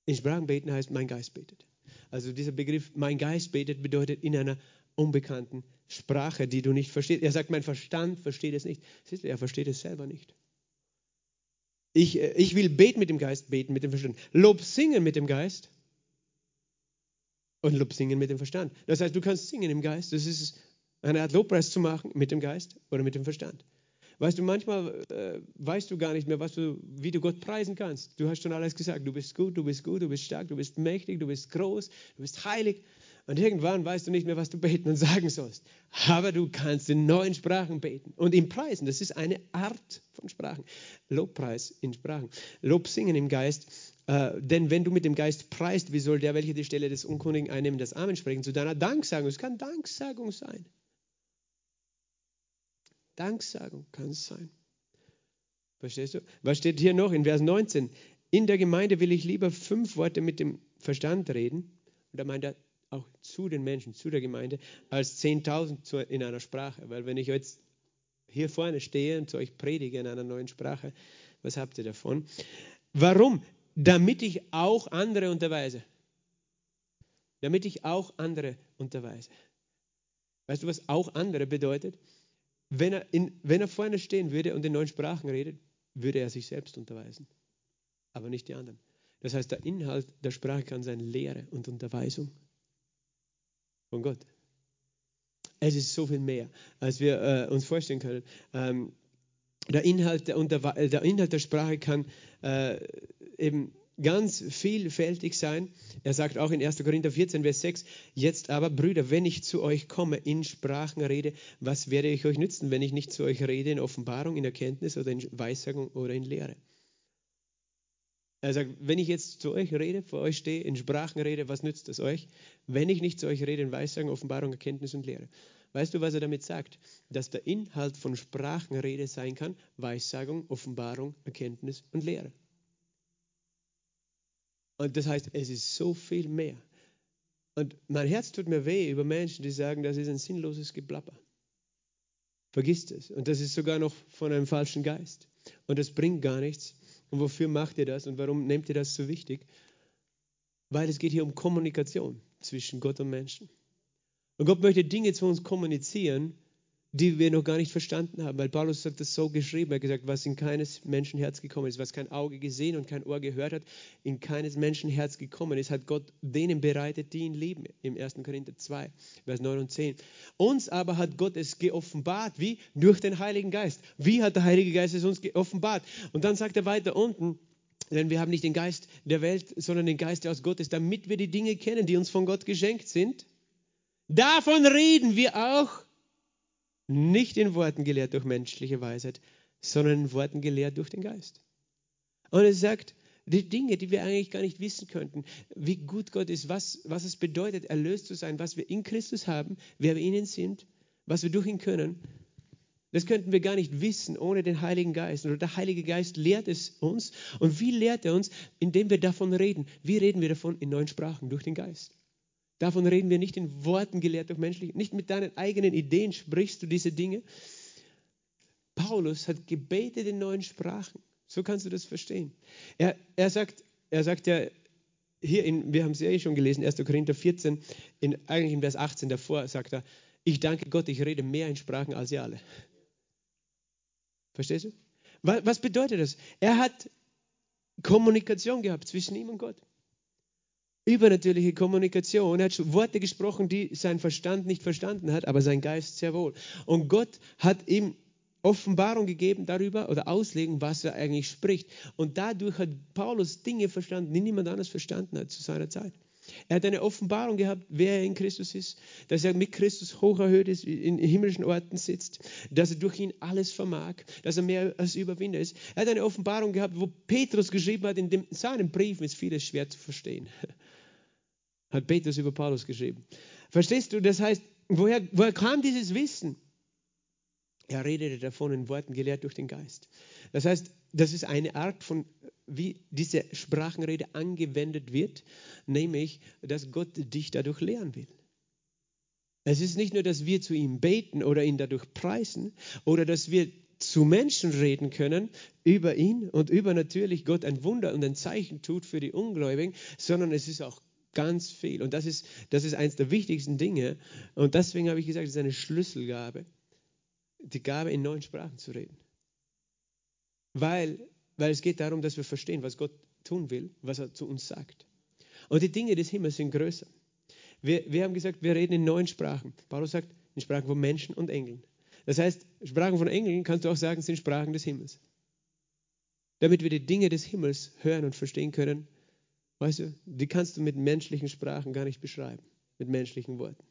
A: In Sprachen beten heißt, mein Geist betet. Also dieser Begriff, mein Geist betet, bedeutet in einer unbekannten Sprache, die du nicht verstehst. Er sagt, mein Verstand versteht es nicht. Siehst du, er versteht es selber nicht. Ich, äh, ich will beten mit dem Geist, beten mit dem Verstand. Lob singen mit dem Geist und Lob singen mit dem Verstand. Das heißt, du kannst singen im Geist. Das ist eine Art Lobpreis zu machen mit dem Geist oder mit dem Verstand. Weißt du, manchmal äh, weißt du gar nicht mehr, was du, wie du Gott preisen kannst. Du hast schon alles gesagt. Du bist gut, du bist gut, du bist stark, du bist mächtig, du bist groß, du bist heilig. Und irgendwann weißt du nicht mehr, was du beten und sagen sollst. Aber du kannst in neuen Sprachen beten und ihm preisen. Das ist eine Art von Sprachen. Lobpreis in Sprachen. Lob singen im Geist. Äh, denn wenn du mit dem Geist preist, wie soll der, welcher die Stelle des Unkundigen einnimmt, das Amen sprechen? Zu deiner Danksagung. Es kann Danksagung sein. Danksagung kann es sein. Verstehst du? Was steht hier noch in Vers 19? In der Gemeinde will ich lieber fünf Worte mit dem Verstand reden. Und da meint er auch zu den Menschen, zu der Gemeinde, als 10.000 in einer Sprache. Weil wenn ich jetzt hier vorne stehe und zu euch predige in einer neuen Sprache, was habt ihr davon? Warum? Damit ich auch andere unterweise. Damit ich auch andere unterweise. Weißt du, was auch andere bedeutet? Wenn er, in, wenn er vorne stehen würde und in neuen Sprachen redet, würde er sich selbst unterweisen, aber nicht die anderen. Das heißt, der Inhalt der Sprache kann sein Lehre und Unterweisung von Gott. Es ist so viel mehr, als wir äh, uns vorstellen können. Ähm, der, Inhalt der, der, der, Inhalt der Sprache kann äh, eben ganz vielfältig sein. Er sagt auch in 1. Korinther 14, Vers 6, jetzt aber, Brüder, wenn ich zu euch komme, in Sprachen rede, was werde ich euch nützen, wenn ich nicht zu euch rede in Offenbarung, in Erkenntnis oder in Weissagung oder in Lehre? Er sagt, wenn ich jetzt zu euch rede, vor euch stehe, in Sprachen rede, was nützt es euch, wenn ich nicht zu euch rede in Weissagung, Offenbarung, Erkenntnis und Lehre? Weißt du, was er damit sagt? Dass der Inhalt von Sprachenrede sein kann, Weissagung, Offenbarung, Erkenntnis und Lehre. Und das heißt, es ist so viel mehr. Und mein Herz tut mir weh über Menschen, die sagen, das ist ein sinnloses Geplapper. Vergisst es. Und das ist sogar noch von einem falschen Geist. Und das bringt gar nichts. Und wofür macht ihr das und warum nehmt ihr das so wichtig? Weil es geht hier um Kommunikation zwischen Gott und Menschen. Und Gott möchte Dinge zu uns kommunizieren, die wir noch gar nicht verstanden haben. Weil Paulus hat das so geschrieben, er hat gesagt, was in keines Menschenherz gekommen ist, was kein Auge gesehen und kein Ohr gehört hat, in keines Menschenherz gekommen ist, hat Gott denen bereitet, die ihn lieben. Im 1. Korinther 2, Vers 9 und 10. Uns aber hat Gott es geoffenbart, wie? Durch den Heiligen Geist. Wie hat der Heilige Geist es uns geoffenbart? Und dann sagt er weiter unten, denn wir haben nicht den Geist der Welt, sondern den Geist, der aus Gott ist, damit wir die Dinge kennen, die uns von Gott geschenkt sind. Davon reden wir auch nicht in Worten gelehrt durch menschliche Weisheit, sondern in Worten gelehrt durch den Geist. Und er sagt, die Dinge, die wir eigentlich gar nicht wissen könnten, wie gut Gott ist, was, was es bedeutet, erlöst zu sein, was wir in Christus haben, wer wir in ihn sind, was wir durch ihn können, das könnten wir gar nicht wissen ohne den Heiligen Geist. Und der Heilige Geist lehrt es uns. Und wie lehrt er uns? Indem wir davon reden. Wie reden wir davon? In neuen Sprachen, durch den Geist. Davon reden wir nicht in Worten gelehrt durch menschlich, nicht mit deinen eigenen Ideen sprichst du diese Dinge. Paulus hat gebetet in neuen Sprachen. So kannst du das verstehen. Er, er, sagt, er sagt ja hier, in, wir haben es ja eh schon gelesen, 1. Korinther 14, in, eigentlich in Vers 18 davor sagt er, ich danke Gott, ich rede mehr in Sprachen als ihr alle. Verstehst du? Was bedeutet das? Er hat Kommunikation gehabt zwischen ihm und Gott übernatürliche Kommunikation. Er hat Worte gesprochen, die sein Verstand nicht verstanden hat, aber sein Geist sehr wohl. Und Gott hat ihm Offenbarung gegeben darüber oder Auslegung, was er eigentlich spricht. Und dadurch hat Paulus Dinge verstanden, die niemand anders verstanden hat zu seiner Zeit. Er hat eine Offenbarung gehabt, wer er in Christus ist, dass er mit Christus hoch erhöht ist, in himmlischen Orten sitzt, dass er durch ihn alles vermag, dass er mehr als Überwinder ist. Er hat eine Offenbarung gehabt, wo Petrus geschrieben hat, in dem, seinen Briefen ist vieles schwer zu verstehen hat Petrus über Paulus geschrieben. Verstehst du? Das heißt, woher, woher kam dieses Wissen? Er redete davon in Worten gelehrt durch den Geist. Das heißt, das ist eine Art von, wie diese Sprachenrede angewendet wird, nämlich, dass Gott dich dadurch lehren will. Es ist nicht nur, dass wir zu ihm beten oder ihn dadurch preisen oder dass wir zu Menschen reden können über ihn und über natürlich Gott ein Wunder und ein Zeichen tut für die Ungläubigen, sondern es ist auch Ganz viel. Und das ist, das ist eines der wichtigsten Dinge. Und deswegen habe ich gesagt, es ist eine Schlüsselgabe, die Gabe in neuen Sprachen zu reden. Weil, weil es geht darum, dass wir verstehen, was Gott tun will, was er zu uns sagt. Und die Dinge des Himmels sind größer. Wir, wir haben gesagt, wir reden in neuen Sprachen. Paulus sagt, in Sprachen von Menschen und Engeln. Das heißt, Sprachen von Engeln kannst du auch sagen, sind Sprachen des Himmels. Damit wir die Dinge des Himmels hören und verstehen können, Weißt du, die kannst du mit menschlichen Sprachen gar nicht beschreiben, mit menschlichen Worten.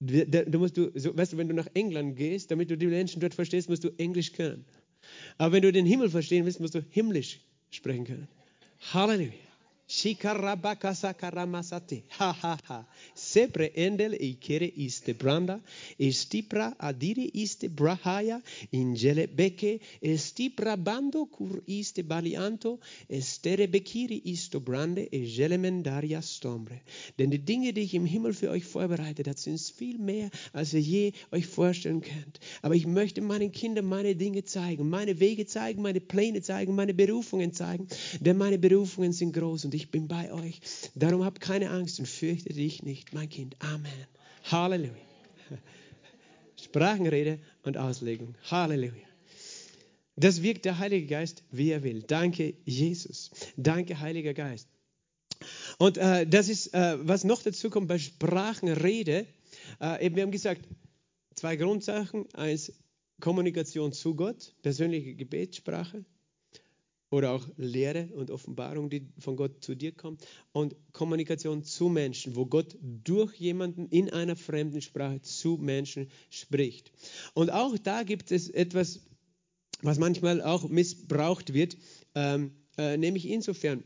A: Du musst du, so, weißt du, wenn du nach England gehst, damit du die Menschen dort verstehst, musst du Englisch können. Aber wenn du den Himmel verstehen willst, musst du himmlisch sprechen können. Halleluja. Shikarabakasakaramasate. Ha ha ha. Sepre endel ikere iste branda. Estipra adire iste brahaya. Ingele beke. Estipra bando kur iste balianto. Estere bekiri isto brande. Egele mendaria stombre. Denn die Dinge, die ich im Himmel für euch vorbereitet habe, sind viel mehr, als ihr je euch vorstellen könnt. Aber ich möchte meinen Kindern meine Dinge zeigen, meine Wege zeigen, meine Pläne zeigen, meine Berufungen zeigen. Denn meine Berufungen sind groß und ich ich bin bei euch. Darum habt keine Angst und fürchte dich nicht, mein Kind. Amen. Halleluja. Sprachenrede und Auslegung. Halleluja. Das wirkt der Heilige Geist, wie er will. Danke, Jesus. Danke, Heiliger Geist. Und äh, das ist, äh, was noch dazu kommt bei Sprachenrede. Äh, eben, wir haben gesagt, zwei Grundsachen. Eins, Kommunikation zu Gott, persönliche Gebetssprache. Oder auch Lehre und Offenbarung, die von Gott zu dir kommt und Kommunikation zu Menschen, wo Gott durch jemanden in einer fremden Sprache zu Menschen spricht. Und auch da gibt es etwas, was manchmal auch missbraucht wird, ähm, äh, nämlich insofern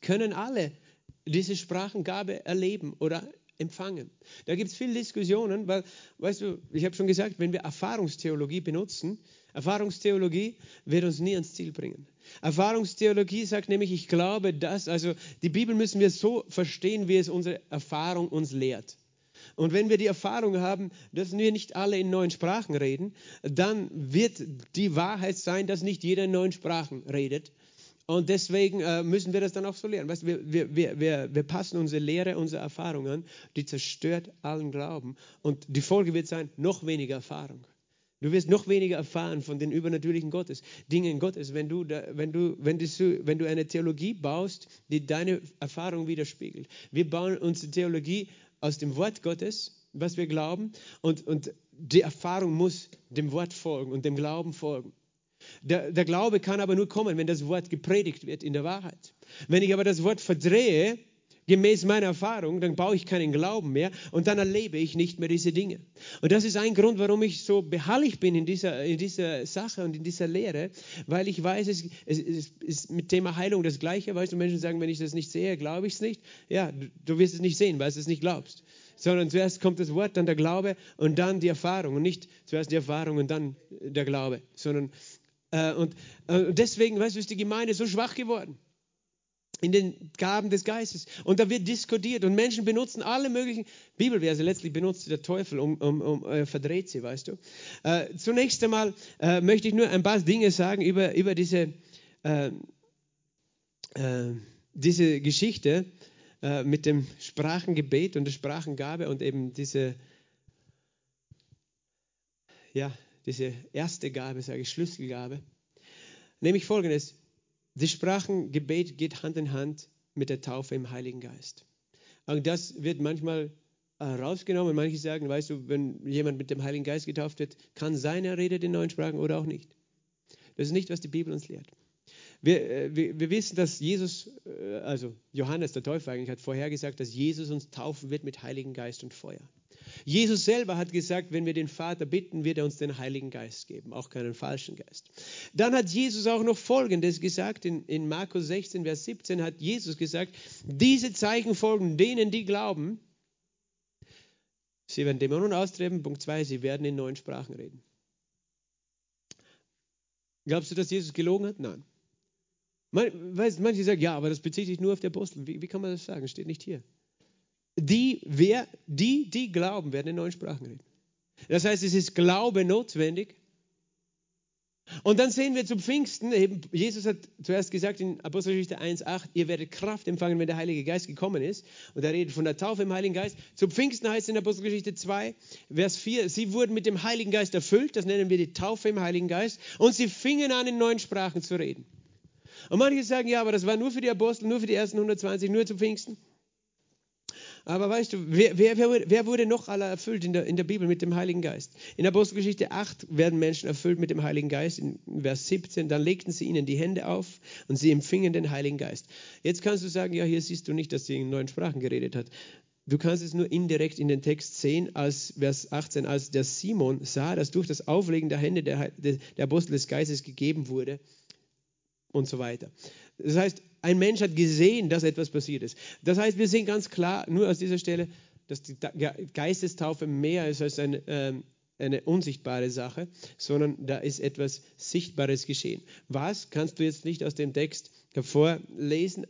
A: können alle diese Sprachengabe erleben oder empfangen. Da gibt es viele Diskussionen, weil, weißt du, ich habe schon gesagt, wenn wir Erfahrungstheologie benutzen, Erfahrungstheologie wird uns nie ans Ziel bringen. Erfahrungstheologie sagt nämlich, ich glaube, dass, also die Bibel müssen wir so verstehen, wie es unsere Erfahrung uns lehrt. Und wenn wir die Erfahrung haben, dass wir nicht alle in neuen Sprachen reden, dann wird die Wahrheit sein, dass nicht jeder in neuen Sprachen redet. Und deswegen äh, müssen wir das dann auch so lernen. Weißt, wir, wir, wir, wir passen unsere Lehre, unsere Erfahrung an, die zerstört allen Glauben. Und die Folge wird sein, noch weniger Erfahrung. Du wirst noch weniger erfahren von den übernatürlichen Gottes, Dingen Gottes, wenn du, da, wenn, du, wenn, du, wenn du eine Theologie baust, die deine Erfahrung widerspiegelt. Wir bauen unsere Theologie aus dem Wort Gottes, was wir glauben, und, und die Erfahrung muss dem Wort folgen und dem Glauben folgen. Der, der Glaube kann aber nur kommen, wenn das Wort gepredigt wird in der Wahrheit. Wenn ich aber das Wort verdrehe, gemäß meiner Erfahrung, dann baue ich keinen Glauben mehr und dann erlebe ich nicht mehr diese Dinge. Und das ist ein Grund, warum ich so beharrlich bin in dieser, in dieser Sache und in dieser Lehre, weil ich weiß, es, es, es ist mit Thema Heilung das Gleiche. Weißt du, Menschen sagen, wenn ich das nicht sehe, glaube ich es nicht. Ja, du, du wirst es nicht sehen, weil du es nicht glaubst. Sondern zuerst kommt das Wort, dann der Glaube und dann die Erfahrung. Und nicht zuerst die Erfahrung und dann der Glaube. Sondern, äh, und äh, deswegen, weißt du, ist die Gemeinde so schwach geworden in den Gaben des Geistes. Und da wird diskutiert und Menschen benutzen alle möglichen Bibelverse. Letztlich benutzt der Teufel, um, um, um äh, verdreht sie, weißt du. Äh, zunächst einmal äh, möchte ich nur ein paar Dinge sagen über, über diese, äh, äh, diese Geschichte äh, mit dem Sprachengebet und der Sprachengabe und eben diese, ja, diese erste Gabe, sage ich, Schlüsselgabe. Nämlich folgendes. Das Sprachengebet geht Hand in Hand mit der Taufe im Heiligen Geist. Und das wird manchmal herausgenommen. Manche sagen, weißt du, wenn jemand mit dem Heiligen Geist getauft wird, kann sein, er redet in neuen Sprachen oder auch nicht. Das ist nicht, was die Bibel uns lehrt. Wir, äh, wir, wir, wissen, dass Jesus, äh, also Johannes der Täufer eigentlich, hat vorhergesagt, dass Jesus uns taufen wird mit Heiligen Geist und Feuer. Jesus selber hat gesagt, wenn wir den Vater bitten, wird er uns den Heiligen Geist geben, auch keinen falschen Geist. Dann hat Jesus auch noch Folgendes gesagt, in, in Markus 16, Vers 17 hat Jesus gesagt, diese Zeichen folgen denen, die glauben. Sie werden Dämonen austreiben. Punkt 2, sie werden in neuen Sprachen reden. Glaubst du, dass Jesus gelogen hat? Nein. manche sagen, ja, aber das bezieht sich nur auf die Apostel. Wie, wie kann man das sagen? Steht nicht hier die, wer, die, die glauben, werden in neuen Sprachen reden. Das heißt, es ist Glaube notwendig. Und dann sehen wir zum Pfingsten, eben, Jesus hat zuerst gesagt in Apostelgeschichte 1,8, ihr werdet Kraft empfangen, wenn der Heilige Geist gekommen ist. Und er redet von der Taufe im Heiligen Geist. Zum Pfingsten heißt es in Apostelgeschichte 2, Vers 4, sie wurden mit dem Heiligen Geist erfüllt, das nennen wir die Taufe im Heiligen Geist, und sie fingen an, in neuen Sprachen zu reden. Und manche sagen, ja, aber das war nur für die Apostel, nur für die ersten 120, nur zum Pfingsten. Aber weißt du, wer, wer, wer wurde noch alle erfüllt in der, in der Bibel mit dem Heiligen Geist? In Apostelgeschichte 8 werden Menschen erfüllt mit dem Heiligen Geist. In Vers 17, dann legten sie ihnen die Hände auf und sie empfingen den Heiligen Geist. Jetzt kannst du sagen, ja, hier siehst du nicht, dass sie in neuen Sprachen geredet hat. Du kannst es nur indirekt in den Text sehen, als Vers 18, als der Simon sah, dass durch das Auflegen der Hände der, der Apostel des Geistes gegeben wurde und so weiter. Das heißt, ein Mensch hat gesehen, dass etwas passiert ist. Das heißt, wir sehen ganz klar, nur aus dieser Stelle, dass die Geistestaufe mehr ist als eine, ähm, eine unsichtbare Sache, sondern da ist etwas Sichtbares geschehen. Was kannst du jetzt nicht aus dem Text hervorlesen,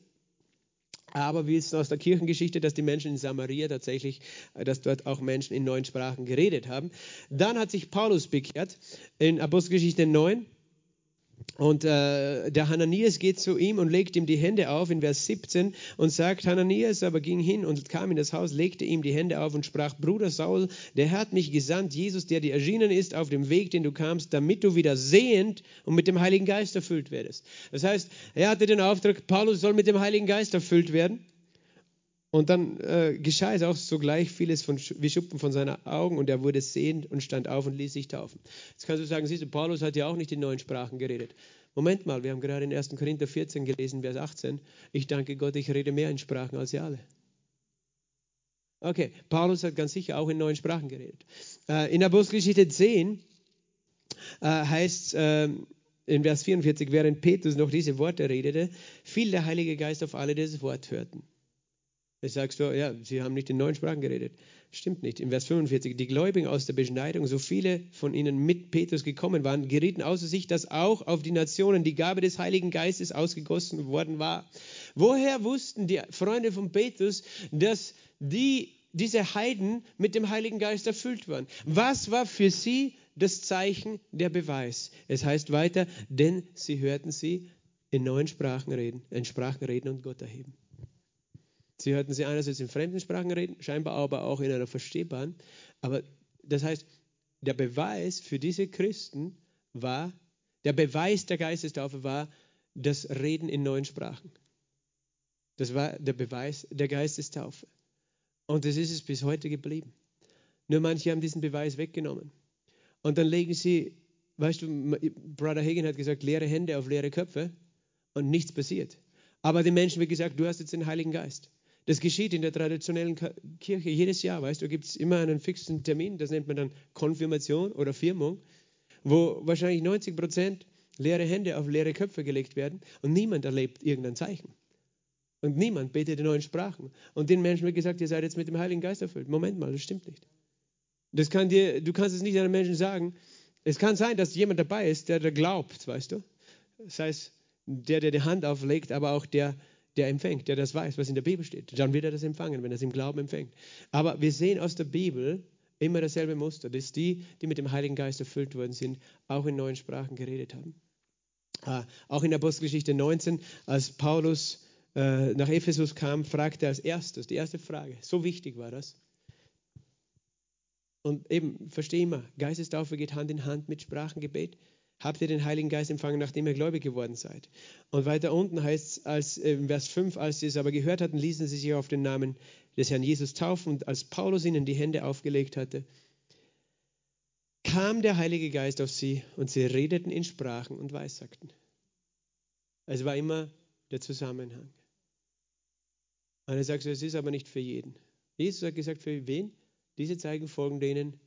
A: aber wir wissen aus der Kirchengeschichte, dass die Menschen in Samaria tatsächlich, äh, dass dort auch Menschen in neuen Sprachen geredet haben. Dann hat sich Paulus bekehrt in Apostelgeschichte 9. Und äh, der Hananias geht zu ihm und legt ihm die Hände auf in Vers 17 und sagt, Hananias aber ging hin und kam in das Haus, legte ihm die Hände auf und sprach, Bruder Saul, der Herr hat mich gesandt, Jesus, der dir erschienen ist auf dem Weg, den du kamst, damit du wieder sehend und mit dem Heiligen Geist erfüllt werdest. Das heißt, er hatte den Auftrag, Paulus soll mit dem Heiligen Geist erfüllt werden. Und dann äh, geschah es auch sogleich vieles von, wie Schuppen von seinen Augen und er wurde sehend und stand auf und ließ sich taufen. Jetzt kannst du sagen, siehst du, Paulus hat ja auch nicht in neuen Sprachen geredet. Moment mal, wir haben gerade in 1. Korinther 14 gelesen, Vers 18. Ich danke Gott, ich rede mehr in Sprachen als ihr alle. Okay, Paulus hat ganz sicher auch in neuen Sprachen geredet. Äh, in Apostelgeschichte 10 äh, heißt äh, in Vers 44, während Petrus noch diese Worte redete, fiel der Heilige Geist auf alle, die das Wort hörten. Jetzt sagst du, ja, sie haben nicht in neuen Sprachen geredet. Stimmt nicht. In Vers 45, die Gläubigen aus der Beschneidung, so viele von ihnen mit Petrus gekommen waren, gerieten außer sich, dass auch auf die Nationen die Gabe des Heiligen Geistes ausgegossen worden war. Woher wussten die Freunde von Petrus, dass die, diese Heiden mit dem Heiligen Geist erfüllt waren? Was war für sie das Zeichen, der Beweis? Es heißt weiter, denn sie hörten sie in neuen Sprachen reden, in Sprachen reden und Gott erheben. Sie hörten sie einerseits in fremden Sprachen reden, scheinbar aber auch in einer verstehbaren. Aber das heißt, der Beweis für diese Christen war, der Beweis der Geistestaufe war das Reden in neuen Sprachen. Das war der Beweis der Geistestaufe. Und das ist es bis heute geblieben. Nur manche haben diesen Beweis weggenommen. Und dann legen sie, weißt du, Brother Hagen hat gesagt, leere Hände auf leere Köpfe und nichts passiert. Aber den Menschen wird gesagt, du hast jetzt den Heiligen Geist. Das geschieht in der traditionellen Kirche jedes Jahr, weißt du, gibt es immer einen fixen Termin, das nennt man dann Konfirmation oder Firmung, wo wahrscheinlich 90 Prozent leere Hände auf leere Köpfe gelegt werden und niemand erlebt irgendein Zeichen. Und niemand betet in neuen Sprachen. Und den Menschen wird gesagt, ihr seid jetzt mit dem Heiligen Geist erfüllt. Moment mal, das stimmt nicht. Das kann dir, du kannst es nicht einem Menschen sagen. Es kann sein, dass jemand dabei ist, der da glaubt, weißt du. Das heißt, der, der die Hand auflegt, aber auch der, der empfängt, der das weiß, was in der Bibel steht. Dann wird er das empfangen, wenn er es im Glauben empfängt. Aber wir sehen aus der Bibel immer dasselbe Muster, dass die, die mit dem Heiligen Geist erfüllt worden sind, auch in neuen Sprachen geredet haben. Ah, auch in Apostelgeschichte 19, als Paulus äh, nach Ephesus kam, fragte er als erstes, die erste Frage, so wichtig war das. Und eben, verstehe immer, Geistestaufe geht Hand in Hand mit Sprachengebet habt ihr den Heiligen Geist empfangen, nachdem ihr gläubig geworden seid. Und weiter unten heißt es, als, äh, Vers 5, als sie es aber gehört hatten, ließen sie sich auf den Namen des Herrn Jesus taufen. Und als Paulus ihnen die Hände aufgelegt hatte, kam der Heilige Geist auf sie und sie redeten in Sprachen und Weissagten. Es war immer der Zusammenhang. Und er sagt, es ist aber nicht für jeden. Jesus hat gesagt, für wen? Diese Zeichen folgen denen,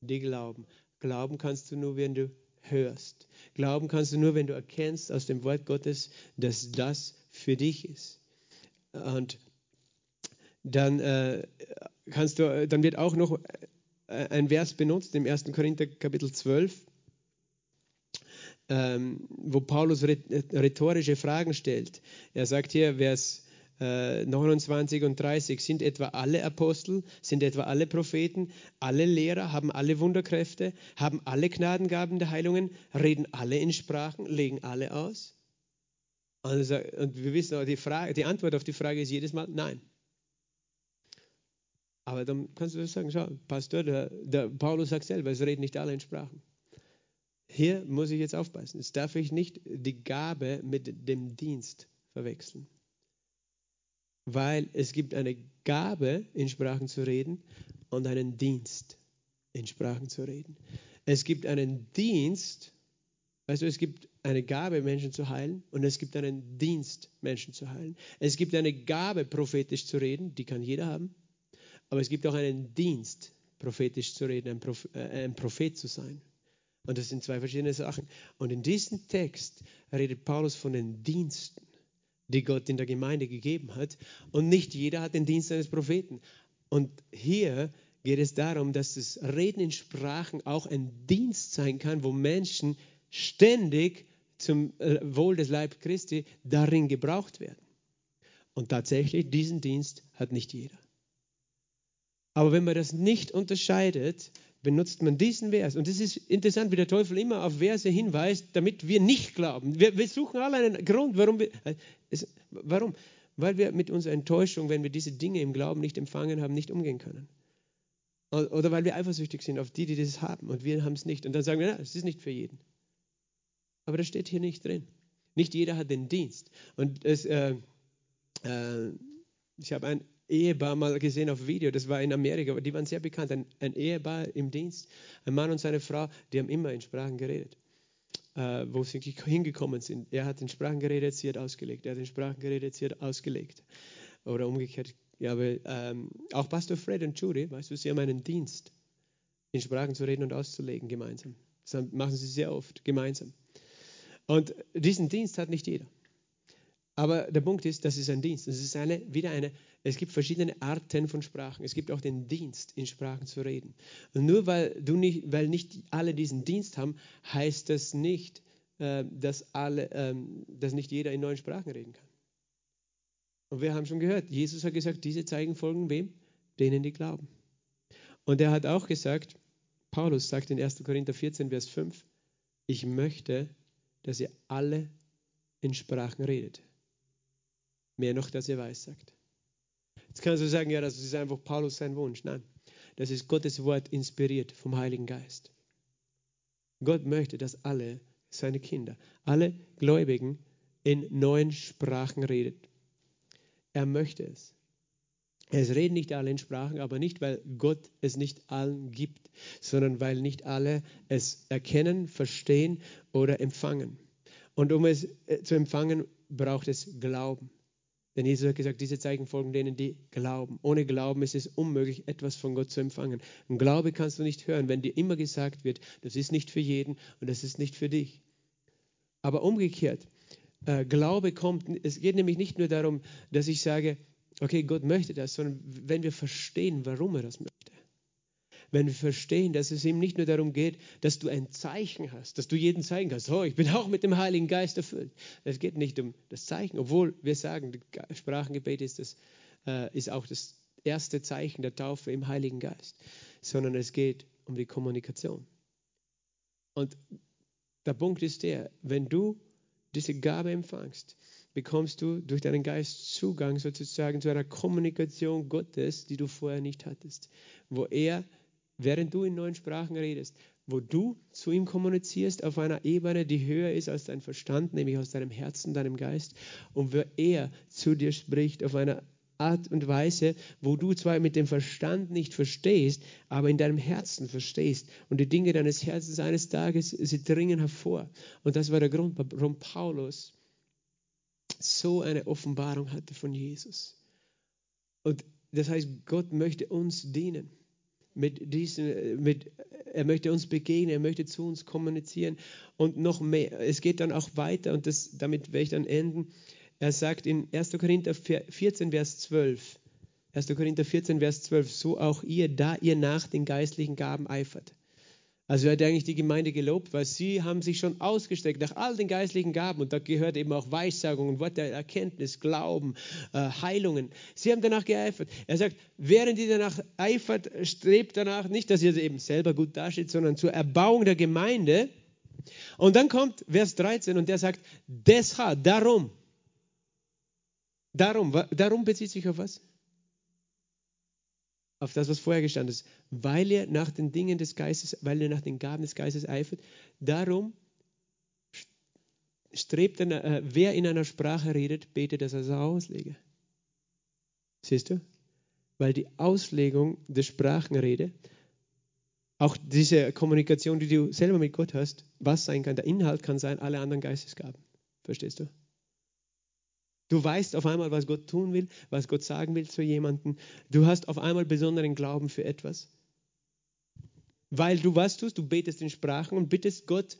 A: die glauben. Glauben kannst du nur, wenn du hörst. Glauben kannst du nur, wenn du erkennst aus dem Wort Gottes, dass das für dich ist. Und dann äh, kannst du, dann wird auch noch ein Vers benutzt im 1. Korinther Kapitel 12, ähm, wo Paulus rhetorische Fragen stellt. Er sagt hier, Vers 29 äh, und 30, sind etwa alle Apostel, sind etwa alle Propheten, alle Lehrer, haben alle Wunderkräfte, haben alle Gnadengaben der Heilungen, reden alle in Sprachen, legen alle aus? Also, und wir wissen, die, Frage, die Antwort auf die Frage ist jedes Mal nein. Aber dann kannst du sagen, schau, Pastor, der, der Paulus sagt selber, es reden nicht alle in Sprachen. Hier muss ich jetzt aufpassen. Jetzt darf ich nicht die Gabe mit dem Dienst verwechseln weil es gibt eine Gabe, in Sprachen zu reden und einen Dienst, in Sprachen zu reden. Es gibt einen Dienst, du, es gibt eine Gabe, Menschen zu heilen und es gibt einen Dienst, Menschen zu heilen. Es gibt eine Gabe, prophetisch zu reden, die kann jeder haben, aber es gibt auch einen Dienst, prophetisch zu reden, ein, Proph äh, ein Prophet zu sein. Und das sind zwei verschiedene Sachen. Und in diesem Text redet Paulus von den Diensten die Gott in der Gemeinde gegeben hat. Und nicht jeder hat den Dienst eines Propheten. Und hier geht es darum, dass das Reden in Sprachen auch ein Dienst sein kann, wo Menschen ständig zum äh, Wohl des Leib Christi darin gebraucht werden. Und tatsächlich, diesen Dienst hat nicht jeder. Aber wenn man das nicht unterscheidet, benutzt man diesen Vers. Und es ist interessant, wie der Teufel immer auf Verse hinweist, damit wir nicht glauben. Wir, wir suchen alle einen Grund, warum wir. Es, warum? Weil wir mit unserer Enttäuschung, wenn wir diese Dinge im Glauben nicht empfangen haben, nicht umgehen können. Oder weil wir eifersüchtig sind auf die, die das haben und wir haben es nicht. Und dann sagen wir, es ist nicht für jeden. Aber das steht hier nicht drin. Nicht jeder hat den Dienst. Und es, äh, äh, ich habe ein Ehepaar mal gesehen auf Video, das war in Amerika, aber die waren sehr bekannt. Ein, ein Ehepaar im Dienst, ein Mann und seine Frau, die haben immer in Sprachen geredet. äh, wo sie hingekommen sind. Er hat in Sprachen geredet, sie hat ausgelegt. Er hat in Sprachen geredet, sie hat ausgelegt. Oder umgekehrt. Ja, aber ähm, auch Pastor Fred und Judy, weißt du, sie haben einen Dienst, in Sprachen zu reden und auszulegen gemeinsam. Das machen sie sehr oft gemeinsam. Und diesen Dienst hat nicht jeder. Aber der Punkt ist, das ist ein Dienst. Es ist eine, wieder eine, es gibt verschiedene Arten von Sprachen. Es gibt auch den Dienst, in Sprachen zu reden. Und nur weil, du nicht, weil nicht alle diesen Dienst haben, heißt das nicht, äh, dass, alle, ähm, dass nicht jeder in neuen Sprachen reden kann. Und wir haben schon gehört, Jesus hat gesagt, diese Zeichen folgen wem? Denen, die glauben. Und er hat auch gesagt, Paulus sagt in 1. Korinther 14, Vers 5, ich möchte, dass ihr alle in Sprachen redet. Mehr noch, dass ihr weiß sagt. Jetzt kannst du sagen, ja, das ist einfach Paulus sein Wunsch. Nein, das ist Gottes Wort inspiriert vom Heiligen Geist. Gott möchte, dass alle seine Kinder, alle Gläubigen in neuen Sprachen redet. Er möchte es. Es reden nicht alle in Sprachen, aber nicht, weil Gott es nicht allen gibt, sondern weil nicht alle es erkennen, verstehen oder empfangen. Und um es äh, zu empfangen, braucht es Glauben. Denn Jesus hat gesagt, diese Zeichen folgen denen, die glauben. Ohne Glauben ist es unmöglich, etwas von Gott zu empfangen. Und Glaube kannst du nicht hören, wenn dir immer gesagt wird, das ist nicht für jeden und das ist nicht für dich. Aber umgekehrt, äh, Glaube kommt, es geht nämlich nicht nur darum, dass ich sage, okay, Gott möchte das, sondern wenn wir verstehen, warum er das möchte wenn wir verstehen, dass es ihm nicht nur darum geht, dass du ein Zeichen hast, dass du jeden zeigen kannst, oh, ich bin auch mit dem Heiligen Geist erfüllt. Es geht nicht um das Zeichen, obwohl wir sagen, Sprachengebet ist, das, äh, ist auch das erste Zeichen der Taufe im Heiligen Geist, sondern es geht um die Kommunikation. Und der Punkt ist der, wenn du diese Gabe empfangst, bekommst du durch deinen Geist Zugang sozusagen zu einer Kommunikation Gottes, die du vorher nicht hattest, wo er während du in neuen Sprachen redest, wo du zu ihm kommunizierst auf einer Ebene, die höher ist als dein Verstand, nämlich aus deinem Herzen, deinem Geist, und wo er zu dir spricht auf einer Art und Weise, wo du zwar mit dem Verstand nicht verstehst, aber in deinem Herzen verstehst. Und die Dinge deines Herzens eines Tages, sie dringen hervor. Und das war der Grund, warum Paulus so eine Offenbarung hatte von Jesus. Und das heißt, Gott möchte uns dienen mit diesen, mit, er möchte uns begegnen, er möchte zu uns kommunizieren und noch mehr. Es geht dann auch weiter und das, damit werde ich dann enden. Er sagt in 1. Korinther 14, Vers 12, 1. Korinther 14, Vers 12, so auch ihr, da ihr nach den geistlichen Gaben eifert. Also er hat eigentlich die Gemeinde gelobt, weil sie haben sich schon ausgestreckt nach all den geistlichen Gaben und da gehört eben auch Weissagung Wort der Erkenntnis, Glauben, äh, Heilungen. Sie haben danach geeifert. Er sagt, während ihr danach eifert, strebt danach nicht, dass ihr eben selber gut dasteht, sondern zur Erbauung der Gemeinde. Und dann kommt Vers 13 und der sagt, deshalb, darum, darum, darum bezieht sich auf was? Auf das, was vorher gestanden ist, weil ihr nach den Dingen des Geistes, weil ihr nach den Gaben des Geistes eifert. Darum strebt, eine, äh, wer in einer Sprache redet, betet, dass er es auslege. Siehst du? Weil die Auslegung der Sprachenrede, auch diese Kommunikation, die du selber mit Gott hast, was sein kann, der Inhalt kann sein, alle anderen Geistesgaben. Verstehst du? Du weißt auf einmal, was Gott tun will, was Gott sagen will zu jemandem. Du hast auf einmal besonderen Glauben für etwas. Weil du was tust, du betest in Sprachen und bittest Gott,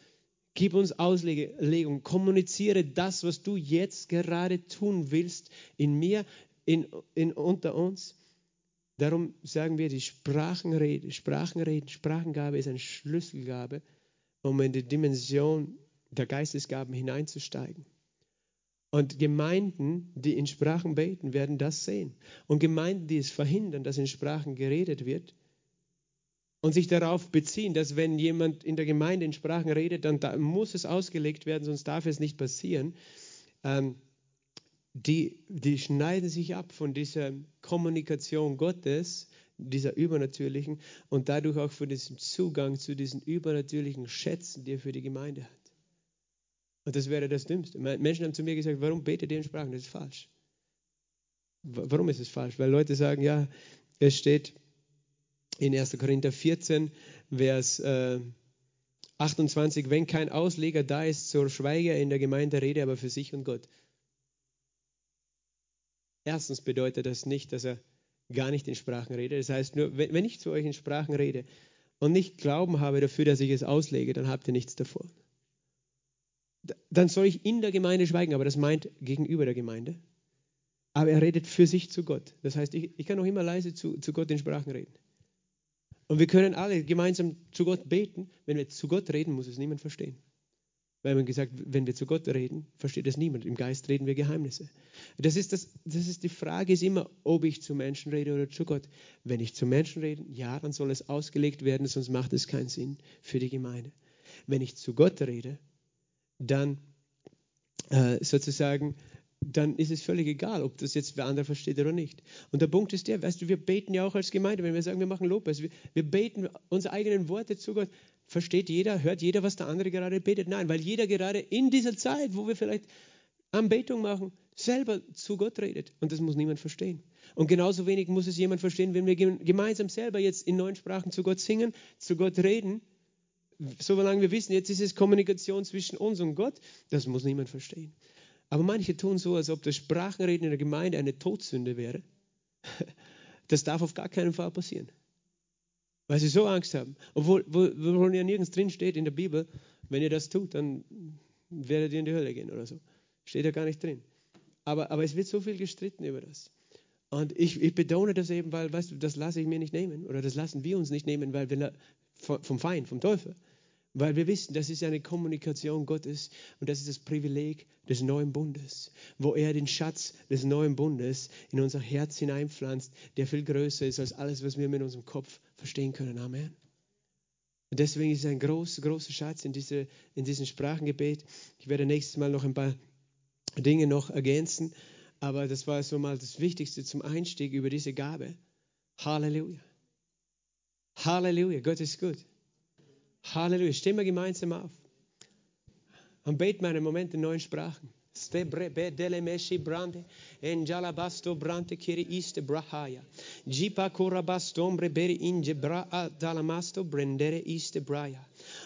A: gib uns Auslegung, kommuniziere das, was du jetzt gerade tun willst, in mir, in, in unter uns. Darum sagen wir, die Sprachenrede, Sprachenreden, Sprachengabe ist eine Schlüsselgabe, um in die Dimension der Geistesgaben hineinzusteigen. Und Gemeinden, die in Sprachen beten, werden das sehen. Und Gemeinden, die es verhindern, dass in Sprachen geredet wird und sich darauf beziehen, dass wenn jemand in der Gemeinde in Sprachen redet, dann da muss es ausgelegt werden, sonst darf es nicht passieren. Ähm, die, die schneiden sich ab von dieser Kommunikation Gottes, dieser übernatürlichen und dadurch auch von diesem Zugang zu diesen übernatürlichen Schätzen, die er für die Gemeinde hat. Und das wäre das Dümmste. Menschen haben zu mir gesagt, warum betet ihr in Sprachen? Das ist falsch. Warum ist es falsch? Weil Leute sagen, ja, es steht in 1. Korinther 14, Vers äh, 28, wenn kein Ausleger da ist, so schweige er in der Gemeinde, rede aber für sich und Gott. Erstens bedeutet das nicht, dass er gar nicht in Sprachen redet. Das heißt nur, wenn ich zu euch in Sprachen rede und nicht Glauben habe dafür, dass ich es auslege, dann habt ihr nichts davon. Dann soll ich in der Gemeinde schweigen, aber das meint gegenüber der Gemeinde. Aber er redet für sich zu Gott. Das heißt, ich, ich kann noch immer leise zu, zu Gott in Sprachen reden. Und wir können alle gemeinsam zu Gott beten. Wenn wir zu Gott reden, muss es niemand verstehen. Weil man gesagt, wenn wir zu Gott reden, versteht es niemand. Im Geist reden wir Geheimnisse. Das ist, das, das ist die Frage, ist immer, ob ich zu Menschen rede oder zu Gott. Wenn ich zu Menschen rede, ja, dann soll es ausgelegt werden, sonst macht es keinen Sinn für die Gemeinde. Wenn ich zu Gott rede, dann äh, sozusagen, dann ist es völlig egal, ob das jetzt wer andere versteht oder nicht. Und der Punkt ist der, weißt du, wir beten ja auch als Gemeinde, wenn wir sagen, wir machen Lobpreis, wir, wir beten unsere eigenen Worte zu Gott. Versteht jeder, hört jeder, was der andere gerade betet? Nein, weil jeder gerade in dieser Zeit, wo wir vielleicht Anbetung machen, selber zu Gott redet. Und das muss niemand verstehen. Und genauso wenig muss es jemand verstehen, wenn wir gemeinsam selber jetzt in neuen Sprachen zu Gott singen, zu Gott reden. Solange wir wissen, jetzt ist es Kommunikation zwischen uns und Gott, das muss niemand verstehen. Aber manche tun so, als ob das Sprachenreden in der Gemeinde eine Todsünde wäre. Das darf auf gar keinen Fall passieren weil sie so Angst haben. Obwohl wo, ja nirgends drin steht in der Bibel, wenn ihr das tut, dann werdet ihr in die Hölle gehen oder so. Steht ja gar nicht drin. Aber, aber es wird so viel gestritten über das. Und ich, ich betone das eben, weil, weißt du, das lasse ich mir nicht nehmen oder das lassen wir uns nicht nehmen, weil wir vom Feind, vom Teufel. Weil wir wissen, das ist eine Kommunikation Gottes und das ist das Privileg des neuen Bundes, wo er den Schatz des neuen Bundes in unser Herz hineinpflanzt, der viel größer ist als alles, was wir mit unserem Kopf verstehen können. Amen. Und deswegen ist es ein großer, großer Schatz in, diese, in diesem Sprachengebet. Ich werde nächstes Mal noch ein paar Dinge noch ergänzen, aber das war so mal das Wichtigste zum Einstieg über diese Gabe. Halleluja. Halleluja. Gott ist gut. Halleluja. Stehen wir gemeinsam auf. Und beten wir einen Moment in neuen Sprachen. Brande enjala basto brante kiri iste brahaya. Jipa kura bastombre beri inje bra dalamasto brendere iste braya.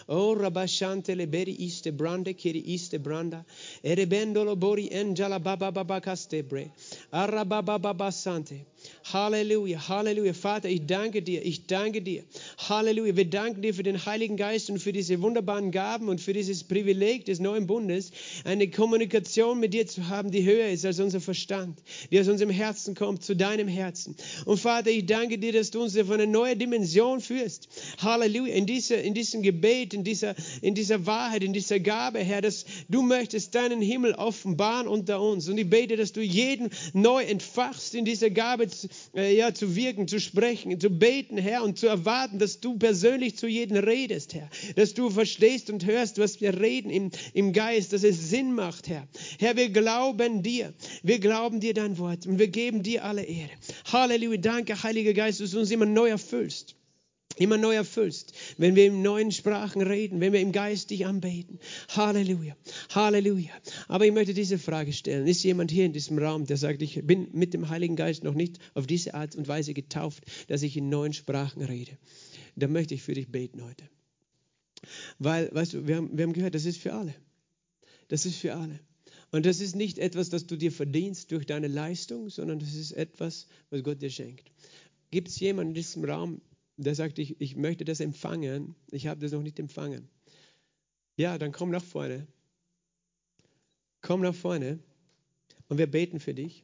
A: O rabashante le beri iste brande kiri iste branda. Erebendolo bori enjala baba baba castebre. Arababa baba sante. Halleluja, Halleluja. Vater, ich danke dir, ich danke dir. Halleluja. Wir danken dir für den Heiligen Geist und für diese wunderbaren Gaben und für dieses Privileg des neuen Bundes, eine Kommunikation mit dir zu haben, die höher ist als unser Verstand, die aus unserem Herzen kommt, zu deinem Herzen. Und Vater, ich danke dir, dass du uns auf eine neue Dimension führst. Halleluja. In, dieser, in diesem Gebet, in dieser, in dieser Wahrheit, in dieser Gabe, Herr, dass du möchtest deinen Himmel offenbaren unter uns. Und ich bete, dass du jeden neu entfachst in dieser Gabe äh, ja, zu wirken, zu sprechen, zu beten, Herr, und zu erwarten, dass du persönlich zu jedem redest, Herr. Dass du verstehst und hörst, was wir reden im, im Geist, dass es Sinn macht, Herr. Herr, wir glauben dir. Wir glauben dir dein Wort und wir geben dir alle Ehre. Halleluja. Danke, Heiliger Geist, dass du uns immer neu erfüllst immer neu erfüllst, wenn wir in neuen Sprachen reden, wenn wir im Geist dich anbeten. Halleluja, Halleluja. Aber ich möchte diese Frage stellen. Ist jemand hier in diesem Raum, der sagt, ich bin mit dem Heiligen Geist noch nicht auf diese Art und Weise getauft, dass ich in neuen Sprachen rede? Dann möchte ich für dich beten heute. Weil, weißt du, wir haben, wir haben gehört, das ist für alle. Das ist für alle. Und das ist nicht etwas, das du dir verdienst durch deine Leistung, sondern das ist etwas, was Gott dir schenkt. Gibt es jemanden in diesem Raum, der sagt, ich, ich möchte das empfangen, ich habe das noch nicht empfangen. Ja, dann komm nach vorne. Komm nach vorne und wir beten für dich.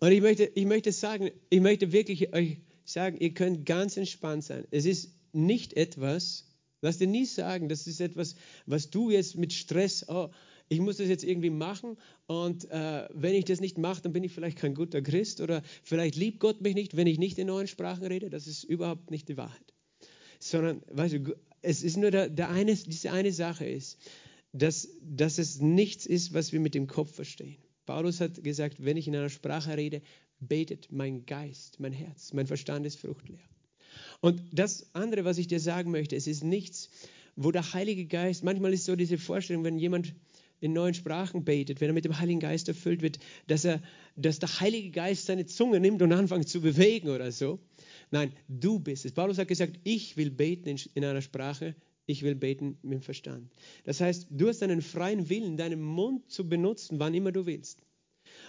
A: Und ich möchte, ich möchte sagen, ich möchte wirklich euch sagen, ihr könnt ganz entspannt sein. Es ist nicht etwas, lass dir nie sagen, das ist etwas, was du jetzt mit Stress, oh, ich muss das jetzt irgendwie machen und äh, wenn ich das nicht mache, dann bin ich vielleicht kein guter Christ oder vielleicht liebt Gott mich nicht, wenn ich nicht in neuen Sprachen rede. Das ist überhaupt nicht die Wahrheit. Sondern, weißt du, es ist nur der, der eine, diese eine Sache ist, dass, dass es nichts ist, was wir mit dem Kopf verstehen. Paulus hat gesagt, wenn ich in einer Sprache rede, betet mein Geist, mein Herz, mein Verstand ist fruchtleer. Und das andere, was ich dir sagen möchte, es ist nichts, wo der Heilige Geist, manchmal ist so diese Vorstellung, wenn jemand in neuen Sprachen betet, wenn er mit dem Heiligen Geist erfüllt wird, dass, er, dass der Heilige Geist seine Zunge nimmt und anfängt zu bewegen oder so. Nein, du bist es. Paulus hat gesagt, ich will beten in, in einer Sprache, Ich will beten mit dem Verstand. Das heißt, du hast einen freien Willen, deinen Mund zu benutzen, wann immer du willst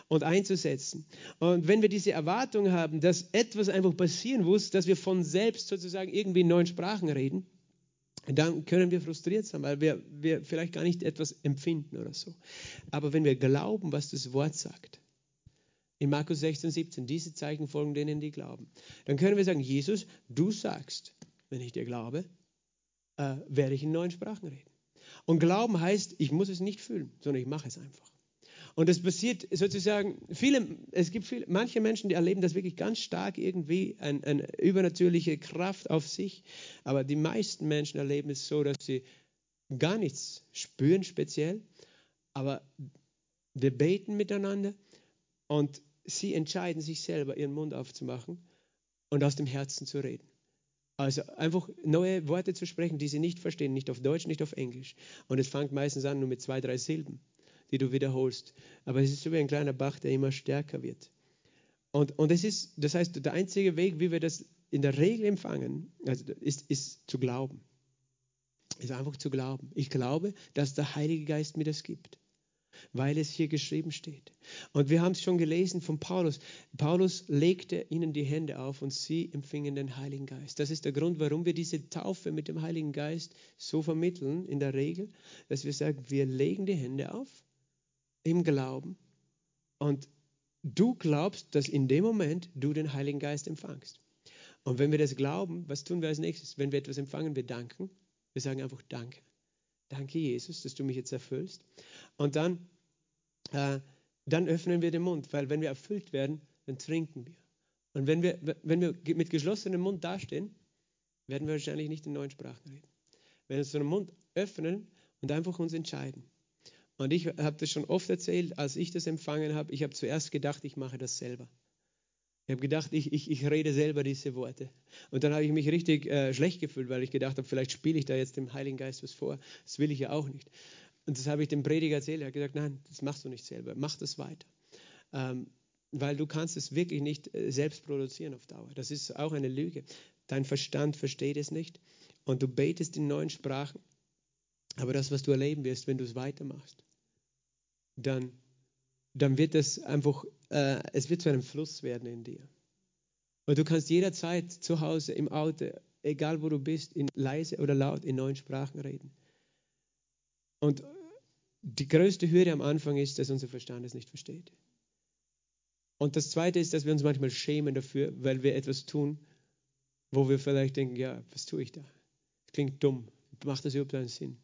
A: und einzusetzen. Und wenn wir diese Erwartung haben, dass etwas einfach passieren muss, dass wir von selbst sozusagen irgendwie in neuen Sprachen reden, dann können wir frustriert sein, weil wir, wir vielleicht gar nicht etwas empfinden oder so. Aber wenn wir glauben, was das Wort sagt, in Markus 16, 17, diese Zeichen folgen denen, die glauben, dann können wir sagen, Jesus, du sagst, wenn ich dir glaube, äh, werde ich in neuen Sprachen reden. Und Glauben heißt, ich muss es nicht fühlen, sondern ich mache es einfach. Und das passiert sozusagen, viele, es gibt viele, manche Menschen, die erleben das wirklich ganz stark irgendwie, ein, eine übernatürliche Kraft auf sich. Aber die meisten Menschen erleben es so, dass sie gar nichts spüren speziell. Aber wir beten miteinander und sie entscheiden sich selber, ihren Mund aufzumachen und aus dem Herzen zu reden. Also einfach neue Worte zu sprechen, die sie nicht verstehen, nicht auf Deutsch, nicht auf Englisch. Und es fängt meistens an nur mit zwei, drei Silben die du wiederholst. Aber es ist so wie ein kleiner Bach, der immer stärker wird. Und, und es ist, das heißt, der einzige Weg, wie wir das in der Regel empfangen, also ist, ist zu glauben. Ist einfach zu glauben. Ich glaube, dass der Heilige Geist mir das gibt, weil es hier geschrieben steht. Und wir haben es schon gelesen von Paulus. Paulus legte ihnen die Hände auf und sie empfingen den Heiligen Geist. Das ist der Grund, warum wir diese Taufe mit dem Heiligen Geist so vermitteln, in der Regel, dass wir sagen, wir legen die Hände auf im Glauben und du glaubst, dass in dem Moment du den Heiligen Geist empfangst. Und wenn wir das glauben, was tun wir als nächstes? Wenn wir etwas empfangen, wir danken. Wir sagen einfach Danke. Danke, Jesus, dass du mich jetzt erfüllst. Und dann, äh, dann öffnen wir den Mund, weil wenn wir erfüllt werden, dann trinken wir. Und wenn wir, wenn wir mit geschlossenem Mund dastehen, werden wir wahrscheinlich nicht in neuen Sprachen reden. Wenn wir unseren Mund öffnen und einfach uns entscheiden. Und ich habe das schon oft erzählt, als ich das empfangen habe, ich habe zuerst gedacht, ich mache das selber. Ich habe gedacht, ich, ich, ich rede selber diese Worte. Und dann habe ich mich richtig äh, schlecht gefühlt, weil ich gedacht habe, vielleicht spiele ich da jetzt dem Heiligen Geist was vor. Das will ich ja auch nicht. Und das habe ich dem Prediger erzählt. Er hat gesagt, nein, das machst du nicht selber. Mach das weiter. Ähm, weil du kannst es wirklich nicht äh, selbst produzieren auf Dauer. Das ist auch eine Lüge. Dein Verstand versteht es nicht. Und du betest in neuen Sprachen aber das, was du erleben wirst, wenn du es weitermachst, dann, dann wird es einfach, äh, es wird zu einem Fluss werden in dir. Und du kannst jederzeit zu Hause, im Auto, egal wo du bist, in leise oder laut in neuen Sprachen reden. Und die größte Hürde am Anfang ist, dass unser Verstand es nicht versteht. Und das Zweite ist, dass wir uns manchmal schämen dafür, weil wir etwas tun, wo wir vielleicht denken, ja, was tue ich da? Das klingt dumm. Macht das überhaupt einen Sinn?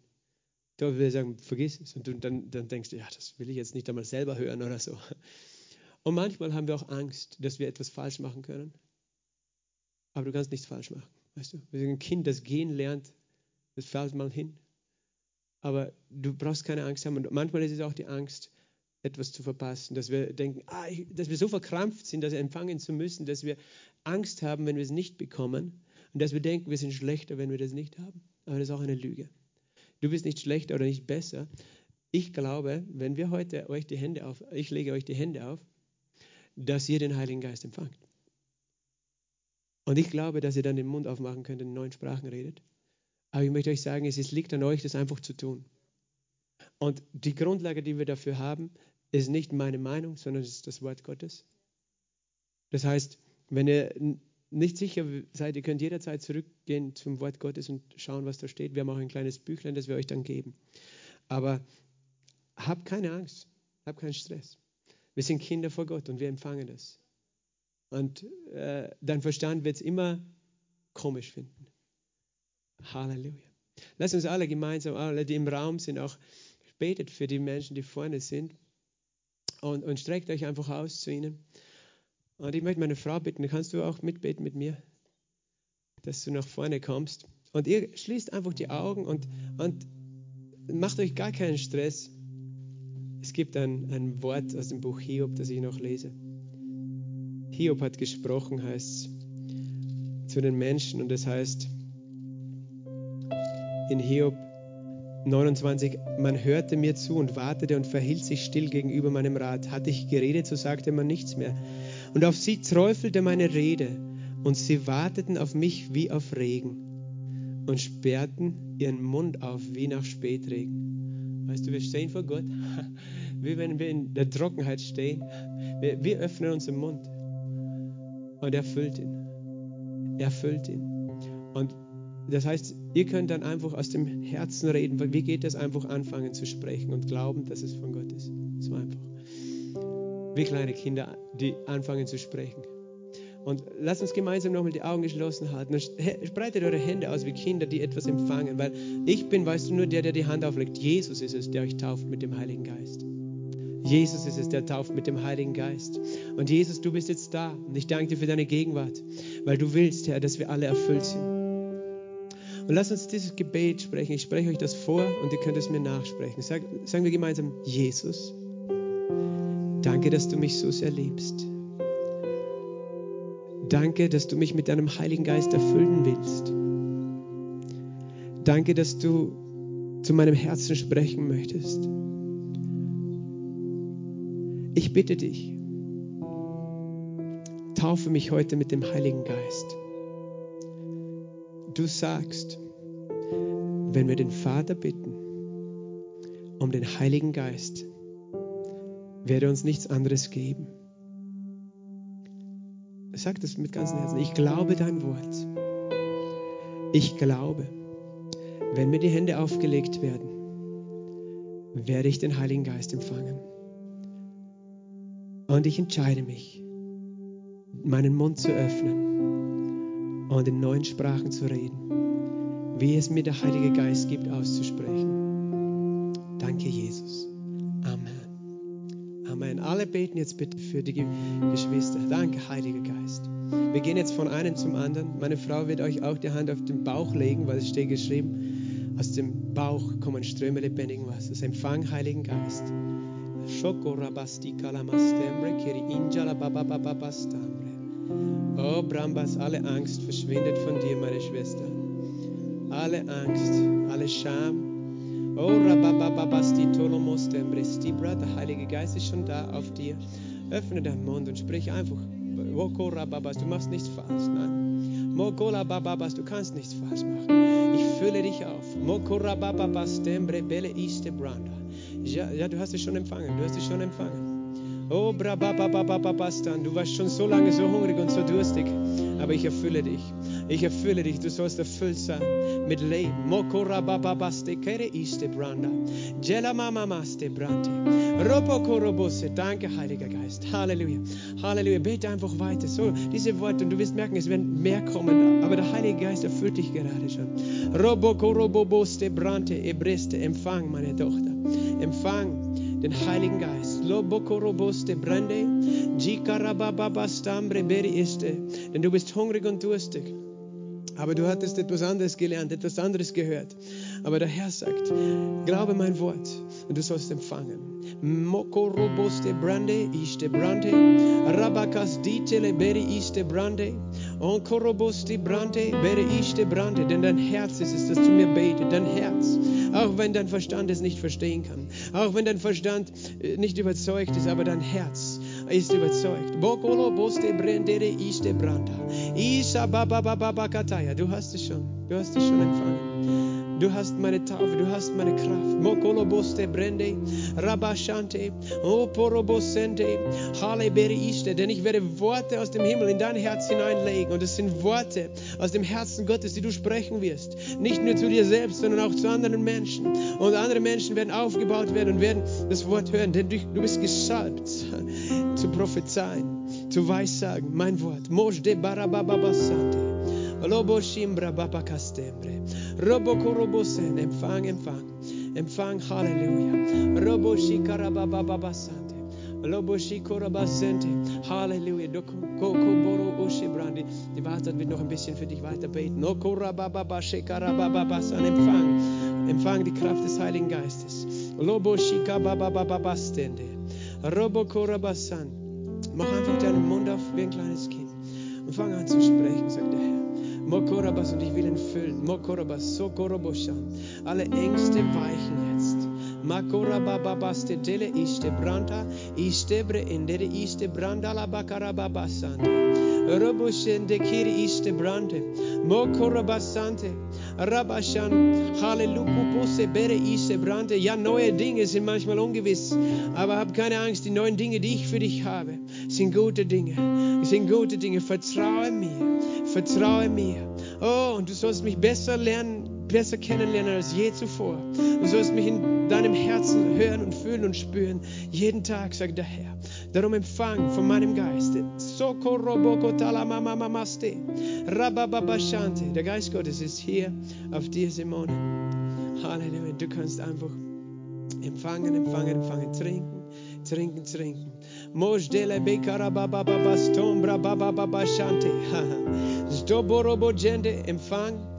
A: Da würde sagen, vergiss es. Und du, dann, dann denkst du, ja, das will ich jetzt nicht einmal selber hören oder so. Und manchmal haben wir auch Angst, dass wir etwas falsch machen können. Aber du kannst nichts falsch machen. Weißt du, sind ein Kind, das gehen lernt, das fällt mal hin. Aber du brauchst keine Angst haben. Und manchmal ist es auch die Angst, etwas zu verpassen, dass wir denken, ah, ich, dass wir so verkrampft sind, das empfangen zu müssen, dass wir Angst haben, wenn wir es nicht bekommen und dass wir denken, wir sind schlechter, wenn wir das nicht haben. Aber das ist auch eine Lüge. Du bist nicht schlechter oder nicht besser. Ich glaube, wenn wir heute euch die Hände auf, ich lege euch die Hände auf, dass ihr den Heiligen Geist empfangt. Und ich glaube, dass ihr dann den Mund aufmachen könnt und in neuen Sprachen redet. Aber ich möchte euch sagen, es liegt an euch, das einfach zu tun. Und die Grundlage, die wir dafür haben, ist nicht meine Meinung, sondern es ist das Wort Gottes. Das heißt, wenn ihr nicht sicher seid, ihr könnt jederzeit zurückgehen zum Wort Gottes und schauen, was da steht. Wir haben auch ein kleines Büchlein, das wir euch dann geben. Aber habt keine Angst, habt keinen Stress. Wir sind Kinder vor Gott und wir empfangen das. Und äh, dein Verstand wird es immer komisch finden. Halleluja. Lass uns alle gemeinsam, alle, die im Raum sind, auch betet für die Menschen, die vorne sind. Und, und streckt euch einfach aus zu ihnen. Und ich möchte meine Frau bitten, kannst du auch mitbeten mit mir, dass du nach vorne kommst. Und ihr schließt einfach die Augen und, und macht euch gar keinen Stress. Es gibt ein, ein Wort aus dem Buch Hiob, das ich noch lese. Hiob hat gesprochen, heißt es, zu den Menschen und das heißt in Hiob 29, man hörte mir zu und wartete und verhielt sich still gegenüber meinem Rat. Hatte ich geredet, so sagte man nichts mehr. Und auf sie träufelte meine Rede, und sie warteten auf mich wie auf Regen. und sperrten ihren Mund auf wie nach Spätregen. Weißt du, wir stehen vor Gott, wie wenn wir in der Trockenheit stehen. Wir, wir öffnen unseren Mund und er füllt ihn. Er füllt ihn. Und das heißt, ihr könnt dann einfach aus dem Herzen reden. Wie geht das einfach anfangen zu sprechen und glauben, dass es von Gott ist? Wie kleine Kinder, die anfangen zu sprechen. Und lasst uns gemeinsam nochmal die Augen geschlossen halten. Breitet eure Hände aus wie Kinder, die etwas empfangen. Weil ich bin, weißt du, nur der, der die Hand auflegt. Jesus ist es, der euch tauft mit dem Heiligen Geist. Jesus ist es, der tauft mit dem Heiligen Geist. Und Jesus, du bist jetzt da. Und ich danke dir für deine Gegenwart, weil du willst, Herr, dass wir alle erfüllt sind. Und lass uns dieses Gebet sprechen. Ich spreche euch das vor und ihr könnt es mir nachsprechen. Sag, sagen wir gemeinsam, Jesus, danke, dass du mich so sehr liebst. Danke, dass du mich mit deinem Heiligen Geist erfüllen willst. Danke, dass du zu meinem Herzen sprechen möchtest. Ich bitte dich, taufe mich heute mit dem Heiligen Geist. Du sagst, wenn wir den Vater bitten um den Heiligen Geist, werde uns nichts anderes geben. Sag das mit ganzem Herzen. Ich glaube dein Wort. Ich glaube, wenn mir die Hände aufgelegt werden, werde ich den Heiligen Geist empfangen. Und ich entscheide mich, meinen Mund zu öffnen und in neuen Sprachen zu reden, wie es mir der Heilige Geist gibt auszusprechen. Danke, Jesus. Amen. Amen. Alle beten jetzt bitte für die Geschwister. Danke, Heiliger Geist. Wir gehen jetzt von einem zum anderen. Meine Frau wird euch auch die Hand auf den Bauch legen, weil es steht geschrieben, aus dem Bauch kommen Ströme lebendigen Wassers. Empfang, Heiligen Geist. Oh, Brambas, alle Angst verschwindet von dir, meine Schwester. Alle Angst, alle Scham. Der Heilige Geist ist schon da auf dir. Öffne deinen Mund und sprich einfach. Du machst nichts falsch, nein. Du kannst nichts falsch machen. Ich fülle dich auf. Ja, du hast es schon empfangen. Du hast es schon empfangen. Oh, brabababababastan, du warst schon so lange so hungrig und so durstig. Aber ich erfülle dich. Ich erfülle dich. Du sollst erfüllt sein mit Leben. Mokorabababaste kere iste branda. Jela mamamaste brante. Robokorobose. Danke, Heiliger Geist. Halleluja. Halleluja. Bete einfach weiter. So, diese Worte. Und du wirst merken, es werden mehr kommen. Aber der Heilige Geist erfüllt dich gerade schon. Robokoroboboste brante. Ebreste. Empfang, meine Tochter. Empfang den Heiligen Geist. Lobokoroboste brande, jikarabababastambre beri iste. Denn du bist hungrig und durstig. Aber du hattest etwas anderes gelernt, etwas anderes gehört. Aber der Herr sagt, glaube mein Wort und du sollst empfangen. Mokoroboste brande, iste brande, rabakas ditele beri iste brande, onkoroboste brande, beri iste brande. Denn dein Herz ist es, das zu mir betet, dein Herz. Auch wenn dein Verstand es nicht verstehen kann. Auch wenn dein Verstand nicht überzeugt ist, aber dein Herz ist überzeugt. Bokolo boste brendere iste branda. Isa baba baba bakataya. Du hast es schon. Du hast es schon empfangen. Du hast meine Taufe, du hast meine Kraft. Mokolo boste brende, rabashante, oporobosente, haleberi iste. Denn ich werde Worte aus dem Himmel in dein Herz hineinlegen. Und es sind Worte aus dem Herzen Gottes, die du sprechen wirst. Nicht nur zu dir selbst, sondern auch zu anderen Menschen. Und andere Menschen werden aufgebaut werden und werden das Wort hören. Denn du, bist gesalbt zu prophezeien, zu weissagen. Mein Wort. Moj de barabababasante. Lobo shimbra. Robo korobosen. Empfang, empfang. Empfang, Halleluja. Robo shikarabababasante. Lobo shikorabasente. Halleluja. Kokoboro ushibrandi. Die Wartet wird noch ein bisschen für dich weiter beten. Okorabababa shikarabababasan. Empfang. Empfang die Kraft des Heiligen Geistes. Lobo shikababababastende. Robo korabasan. Mach einfach deinen Mund auf wie ein kleines Kind und fang an zu sprechen, sagt der Herr. Mokorabas und ich will ihn füllen. Mokorabas, Sokoroboshan. Alle Ängste weichen jetzt. Makorabababaste dele iste branda, istebre indere iste branda la bakarababasande. Roboshende kiri iste brande. Mokorabasante. Rabashan. Hallelujah. Bere iste brande. Ja, neue Dinge sind manchmal ungewiss. Aber hab keine Angst. Die neuen Dinge, die ich für dich habe, sind gute Dinge. Sind gute Dinge. Vertraue mir. Vertraue mir. Oh, und du sollst mich besser lernen, besser kennenlernen als je zuvor. Du sollst mich in deinem Herzen hören und fühlen und spüren. Jeden Tag, sagt der Herr. Darum empfang von meinem Geist. Der Geist Gottes ist hier auf dir, Simone. Halleluja. Du kannst einfach empfangen, empfangen, empfangen, trinken, trinken, trinken. Mojdele bekarababa stombra baba baba shante. Zdoborobo gende empfang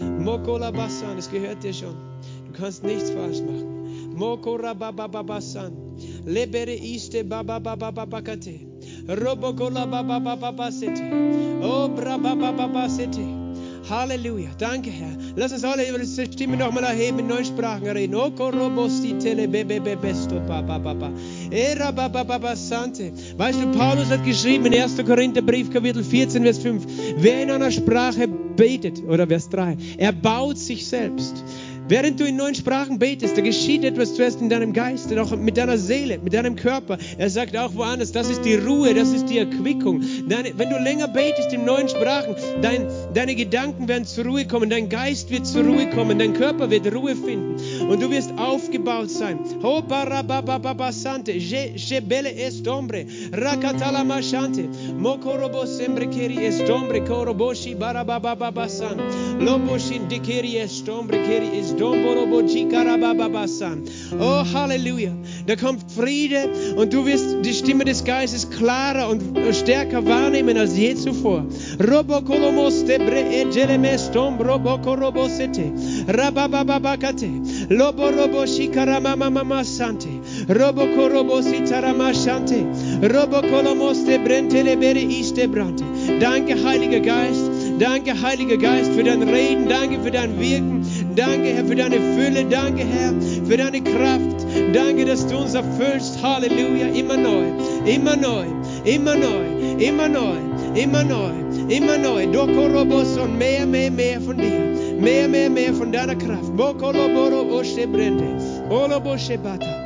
A: Mokola basan, es gehört dir schon. Du kannst nichts falsch machen. Mokora baba baba san. Lebere iste baba baba baba kate. Robokola baba baba baba sete. Oh braba baba baba sete. Halleluja. Danke, Herr. Lass uns alle über diese Stimme nochmal erheben, in neuen Sprachen reden. Weißt du, Paulus hat geschrieben in 1. Korintherbrief, Kapitel 14, Vers 5. Wer in einer Sprache betet, oder Vers 3, er baut sich selbst. Während du in neuen Sprachen betest, da geschieht etwas zuerst in deinem Geist auch mit deiner Seele, mit deinem Körper. Er sagt auch woanders, das ist die Ruhe, das ist die Erquickung. Deine, wenn du länger betest in neuen Sprachen, dein, deine Gedanken werden zur Ruhe kommen, dein Geist wird zur Ruhe kommen, dein Körper wird Ruhe finden und du wirst aufgebaut sein. Estombre, rakatala mashante, mokorobo sembre keri estombre, koroboshi barabababasan, loboshin dikeri estombre keri estombre. Oh, Halleluja. Da kommt Friede und du wirst die Stimme des Geistes klarer und stärker wahrnehmen als je zuvor. Robokolomos debre egelemestom robokorobosete. Rabababakate. Loboroboshikaramamamamasante. Robokorobositaramashante. Robokolomos de brentelebere istebrante. Danke, Heiliger Geist. Danke, Heiliger Geist, für dein Reden. Danke für dein Wirken. Danke, Herr, für deine Fülle. Danke, Herr, für deine Kraft. Danke, dass du uns erfüllst. Halleluja. Immer neu, immer neu, immer neu, immer neu, immer neu, immer neu. Dokorobos und mehr, mehr, mehr von dir. Mehr, mehr, mehr von deiner Kraft. Bokoloboro oshe brende. Olobo shebata.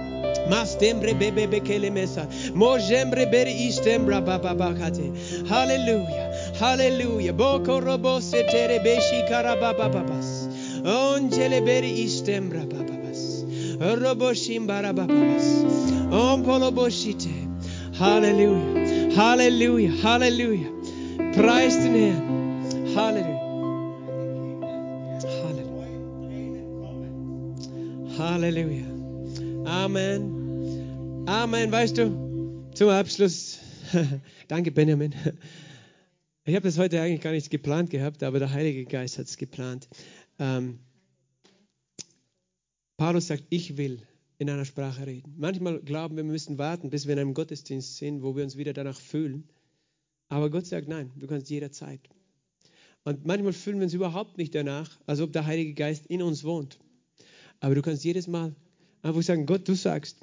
A: Mastembre bebe bekele mesa. Mojembre beri istembra bababakate. Halleluja. Halleluja. Boko robo setere beshi karabababas. Onjele beri istembra bababas. Robo shimbara bababas. Ompolo boshite. Halleluja. Halleluja. Halleluja. Preis den Herrn. Halleluja. Halleluja. Halleluja. Amen. Amen. Weißt du, zum Abschluss. Danke, Benjamin. Ich habe das heute eigentlich gar nicht geplant gehabt, aber der Heilige Geist hat es geplant. Ähm, Paulus sagt, ich will in einer Sprache reden. Manchmal glauben wir, wir müssen warten, bis wir in einem Gottesdienst sind, wo wir uns wieder danach fühlen. Aber Gott sagt, nein, du kannst jederzeit. Und manchmal fühlen wir uns überhaupt nicht danach, als ob der Heilige Geist in uns wohnt. Aber du kannst jedes Mal einfach sagen, Gott, du sagst,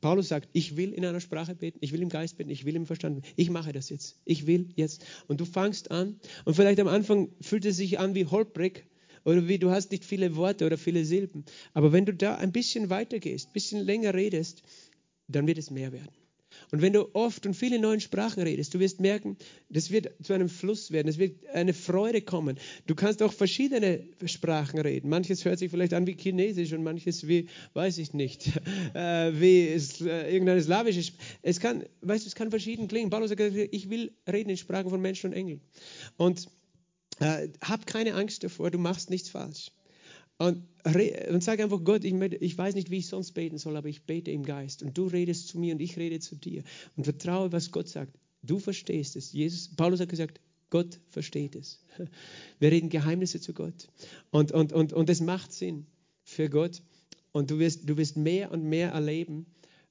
A: Paulus sagt, ich will in einer Sprache beten, ich will im Geist beten, ich will im Verstand beten. Ich mache das jetzt. Ich will jetzt. Und du fangst an und vielleicht am Anfang fühlt es sich an wie holprig oder wie du hast nicht viele Worte oder viele Silben. Aber wenn du da ein bisschen weitergehst, ein bisschen länger redest, dann wird es mehr werden. Und wenn du oft und viele neuen Sprachen redest, du wirst merken, das wird zu einem Fluss werden, es wird eine Freude kommen. Du kannst auch verschiedene Sprachen reden. Manches hört sich vielleicht an wie Chinesisch und manches wie, weiß ich nicht, äh, wie ist, äh, irgendeine slawische Sprache. Es kann, weißt du, es kann verschieden klingen. Paulus sagt, ich will reden in Sprachen von Menschen und Engeln. Und äh, hab keine Angst davor, du machst nichts falsch. Und, und sage einfach, Gott, ich, ich, weiß nicht, wie ich sonst beten soll, aber ich bete im Geist. Und du redest zu mir und ich rede zu dir. Und vertraue, was Gott sagt. Du verstehst es. Jesus, Paulus hat gesagt, Gott versteht es. Wir reden Geheimnisse zu Gott. Und, und, und, und es macht Sinn für Gott. Und du wirst, du wirst mehr und mehr erleben,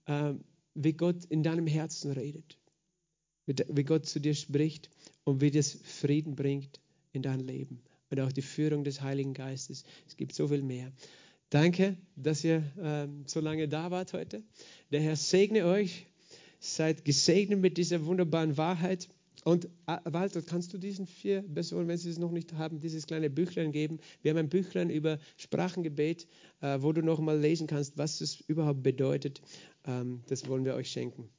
A: äh, wie Gott in deinem Herzen redet. Wie Gott zu dir spricht und wie das Frieden bringt in dein Leben. Und auch die Führung des Heiligen Geistes. Es gibt so viel mehr. Danke, dass ihr äh, so lange da wart heute. Der Herr segne euch. Seid gesegnet mit dieser wunderbaren Wahrheit. Und äh, Walter, kannst du diesen vier Personen, wenn sie es noch nicht haben, dieses kleine Büchlein geben? Wir haben ein Büchlein über Sprachengebet, äh, wo du noch mal lesen kannst, was es überhaupt bedeutet. Ähm, das wollen wir euch schenken.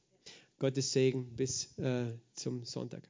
A: Gottes Segen bis äh, zum Sonntag.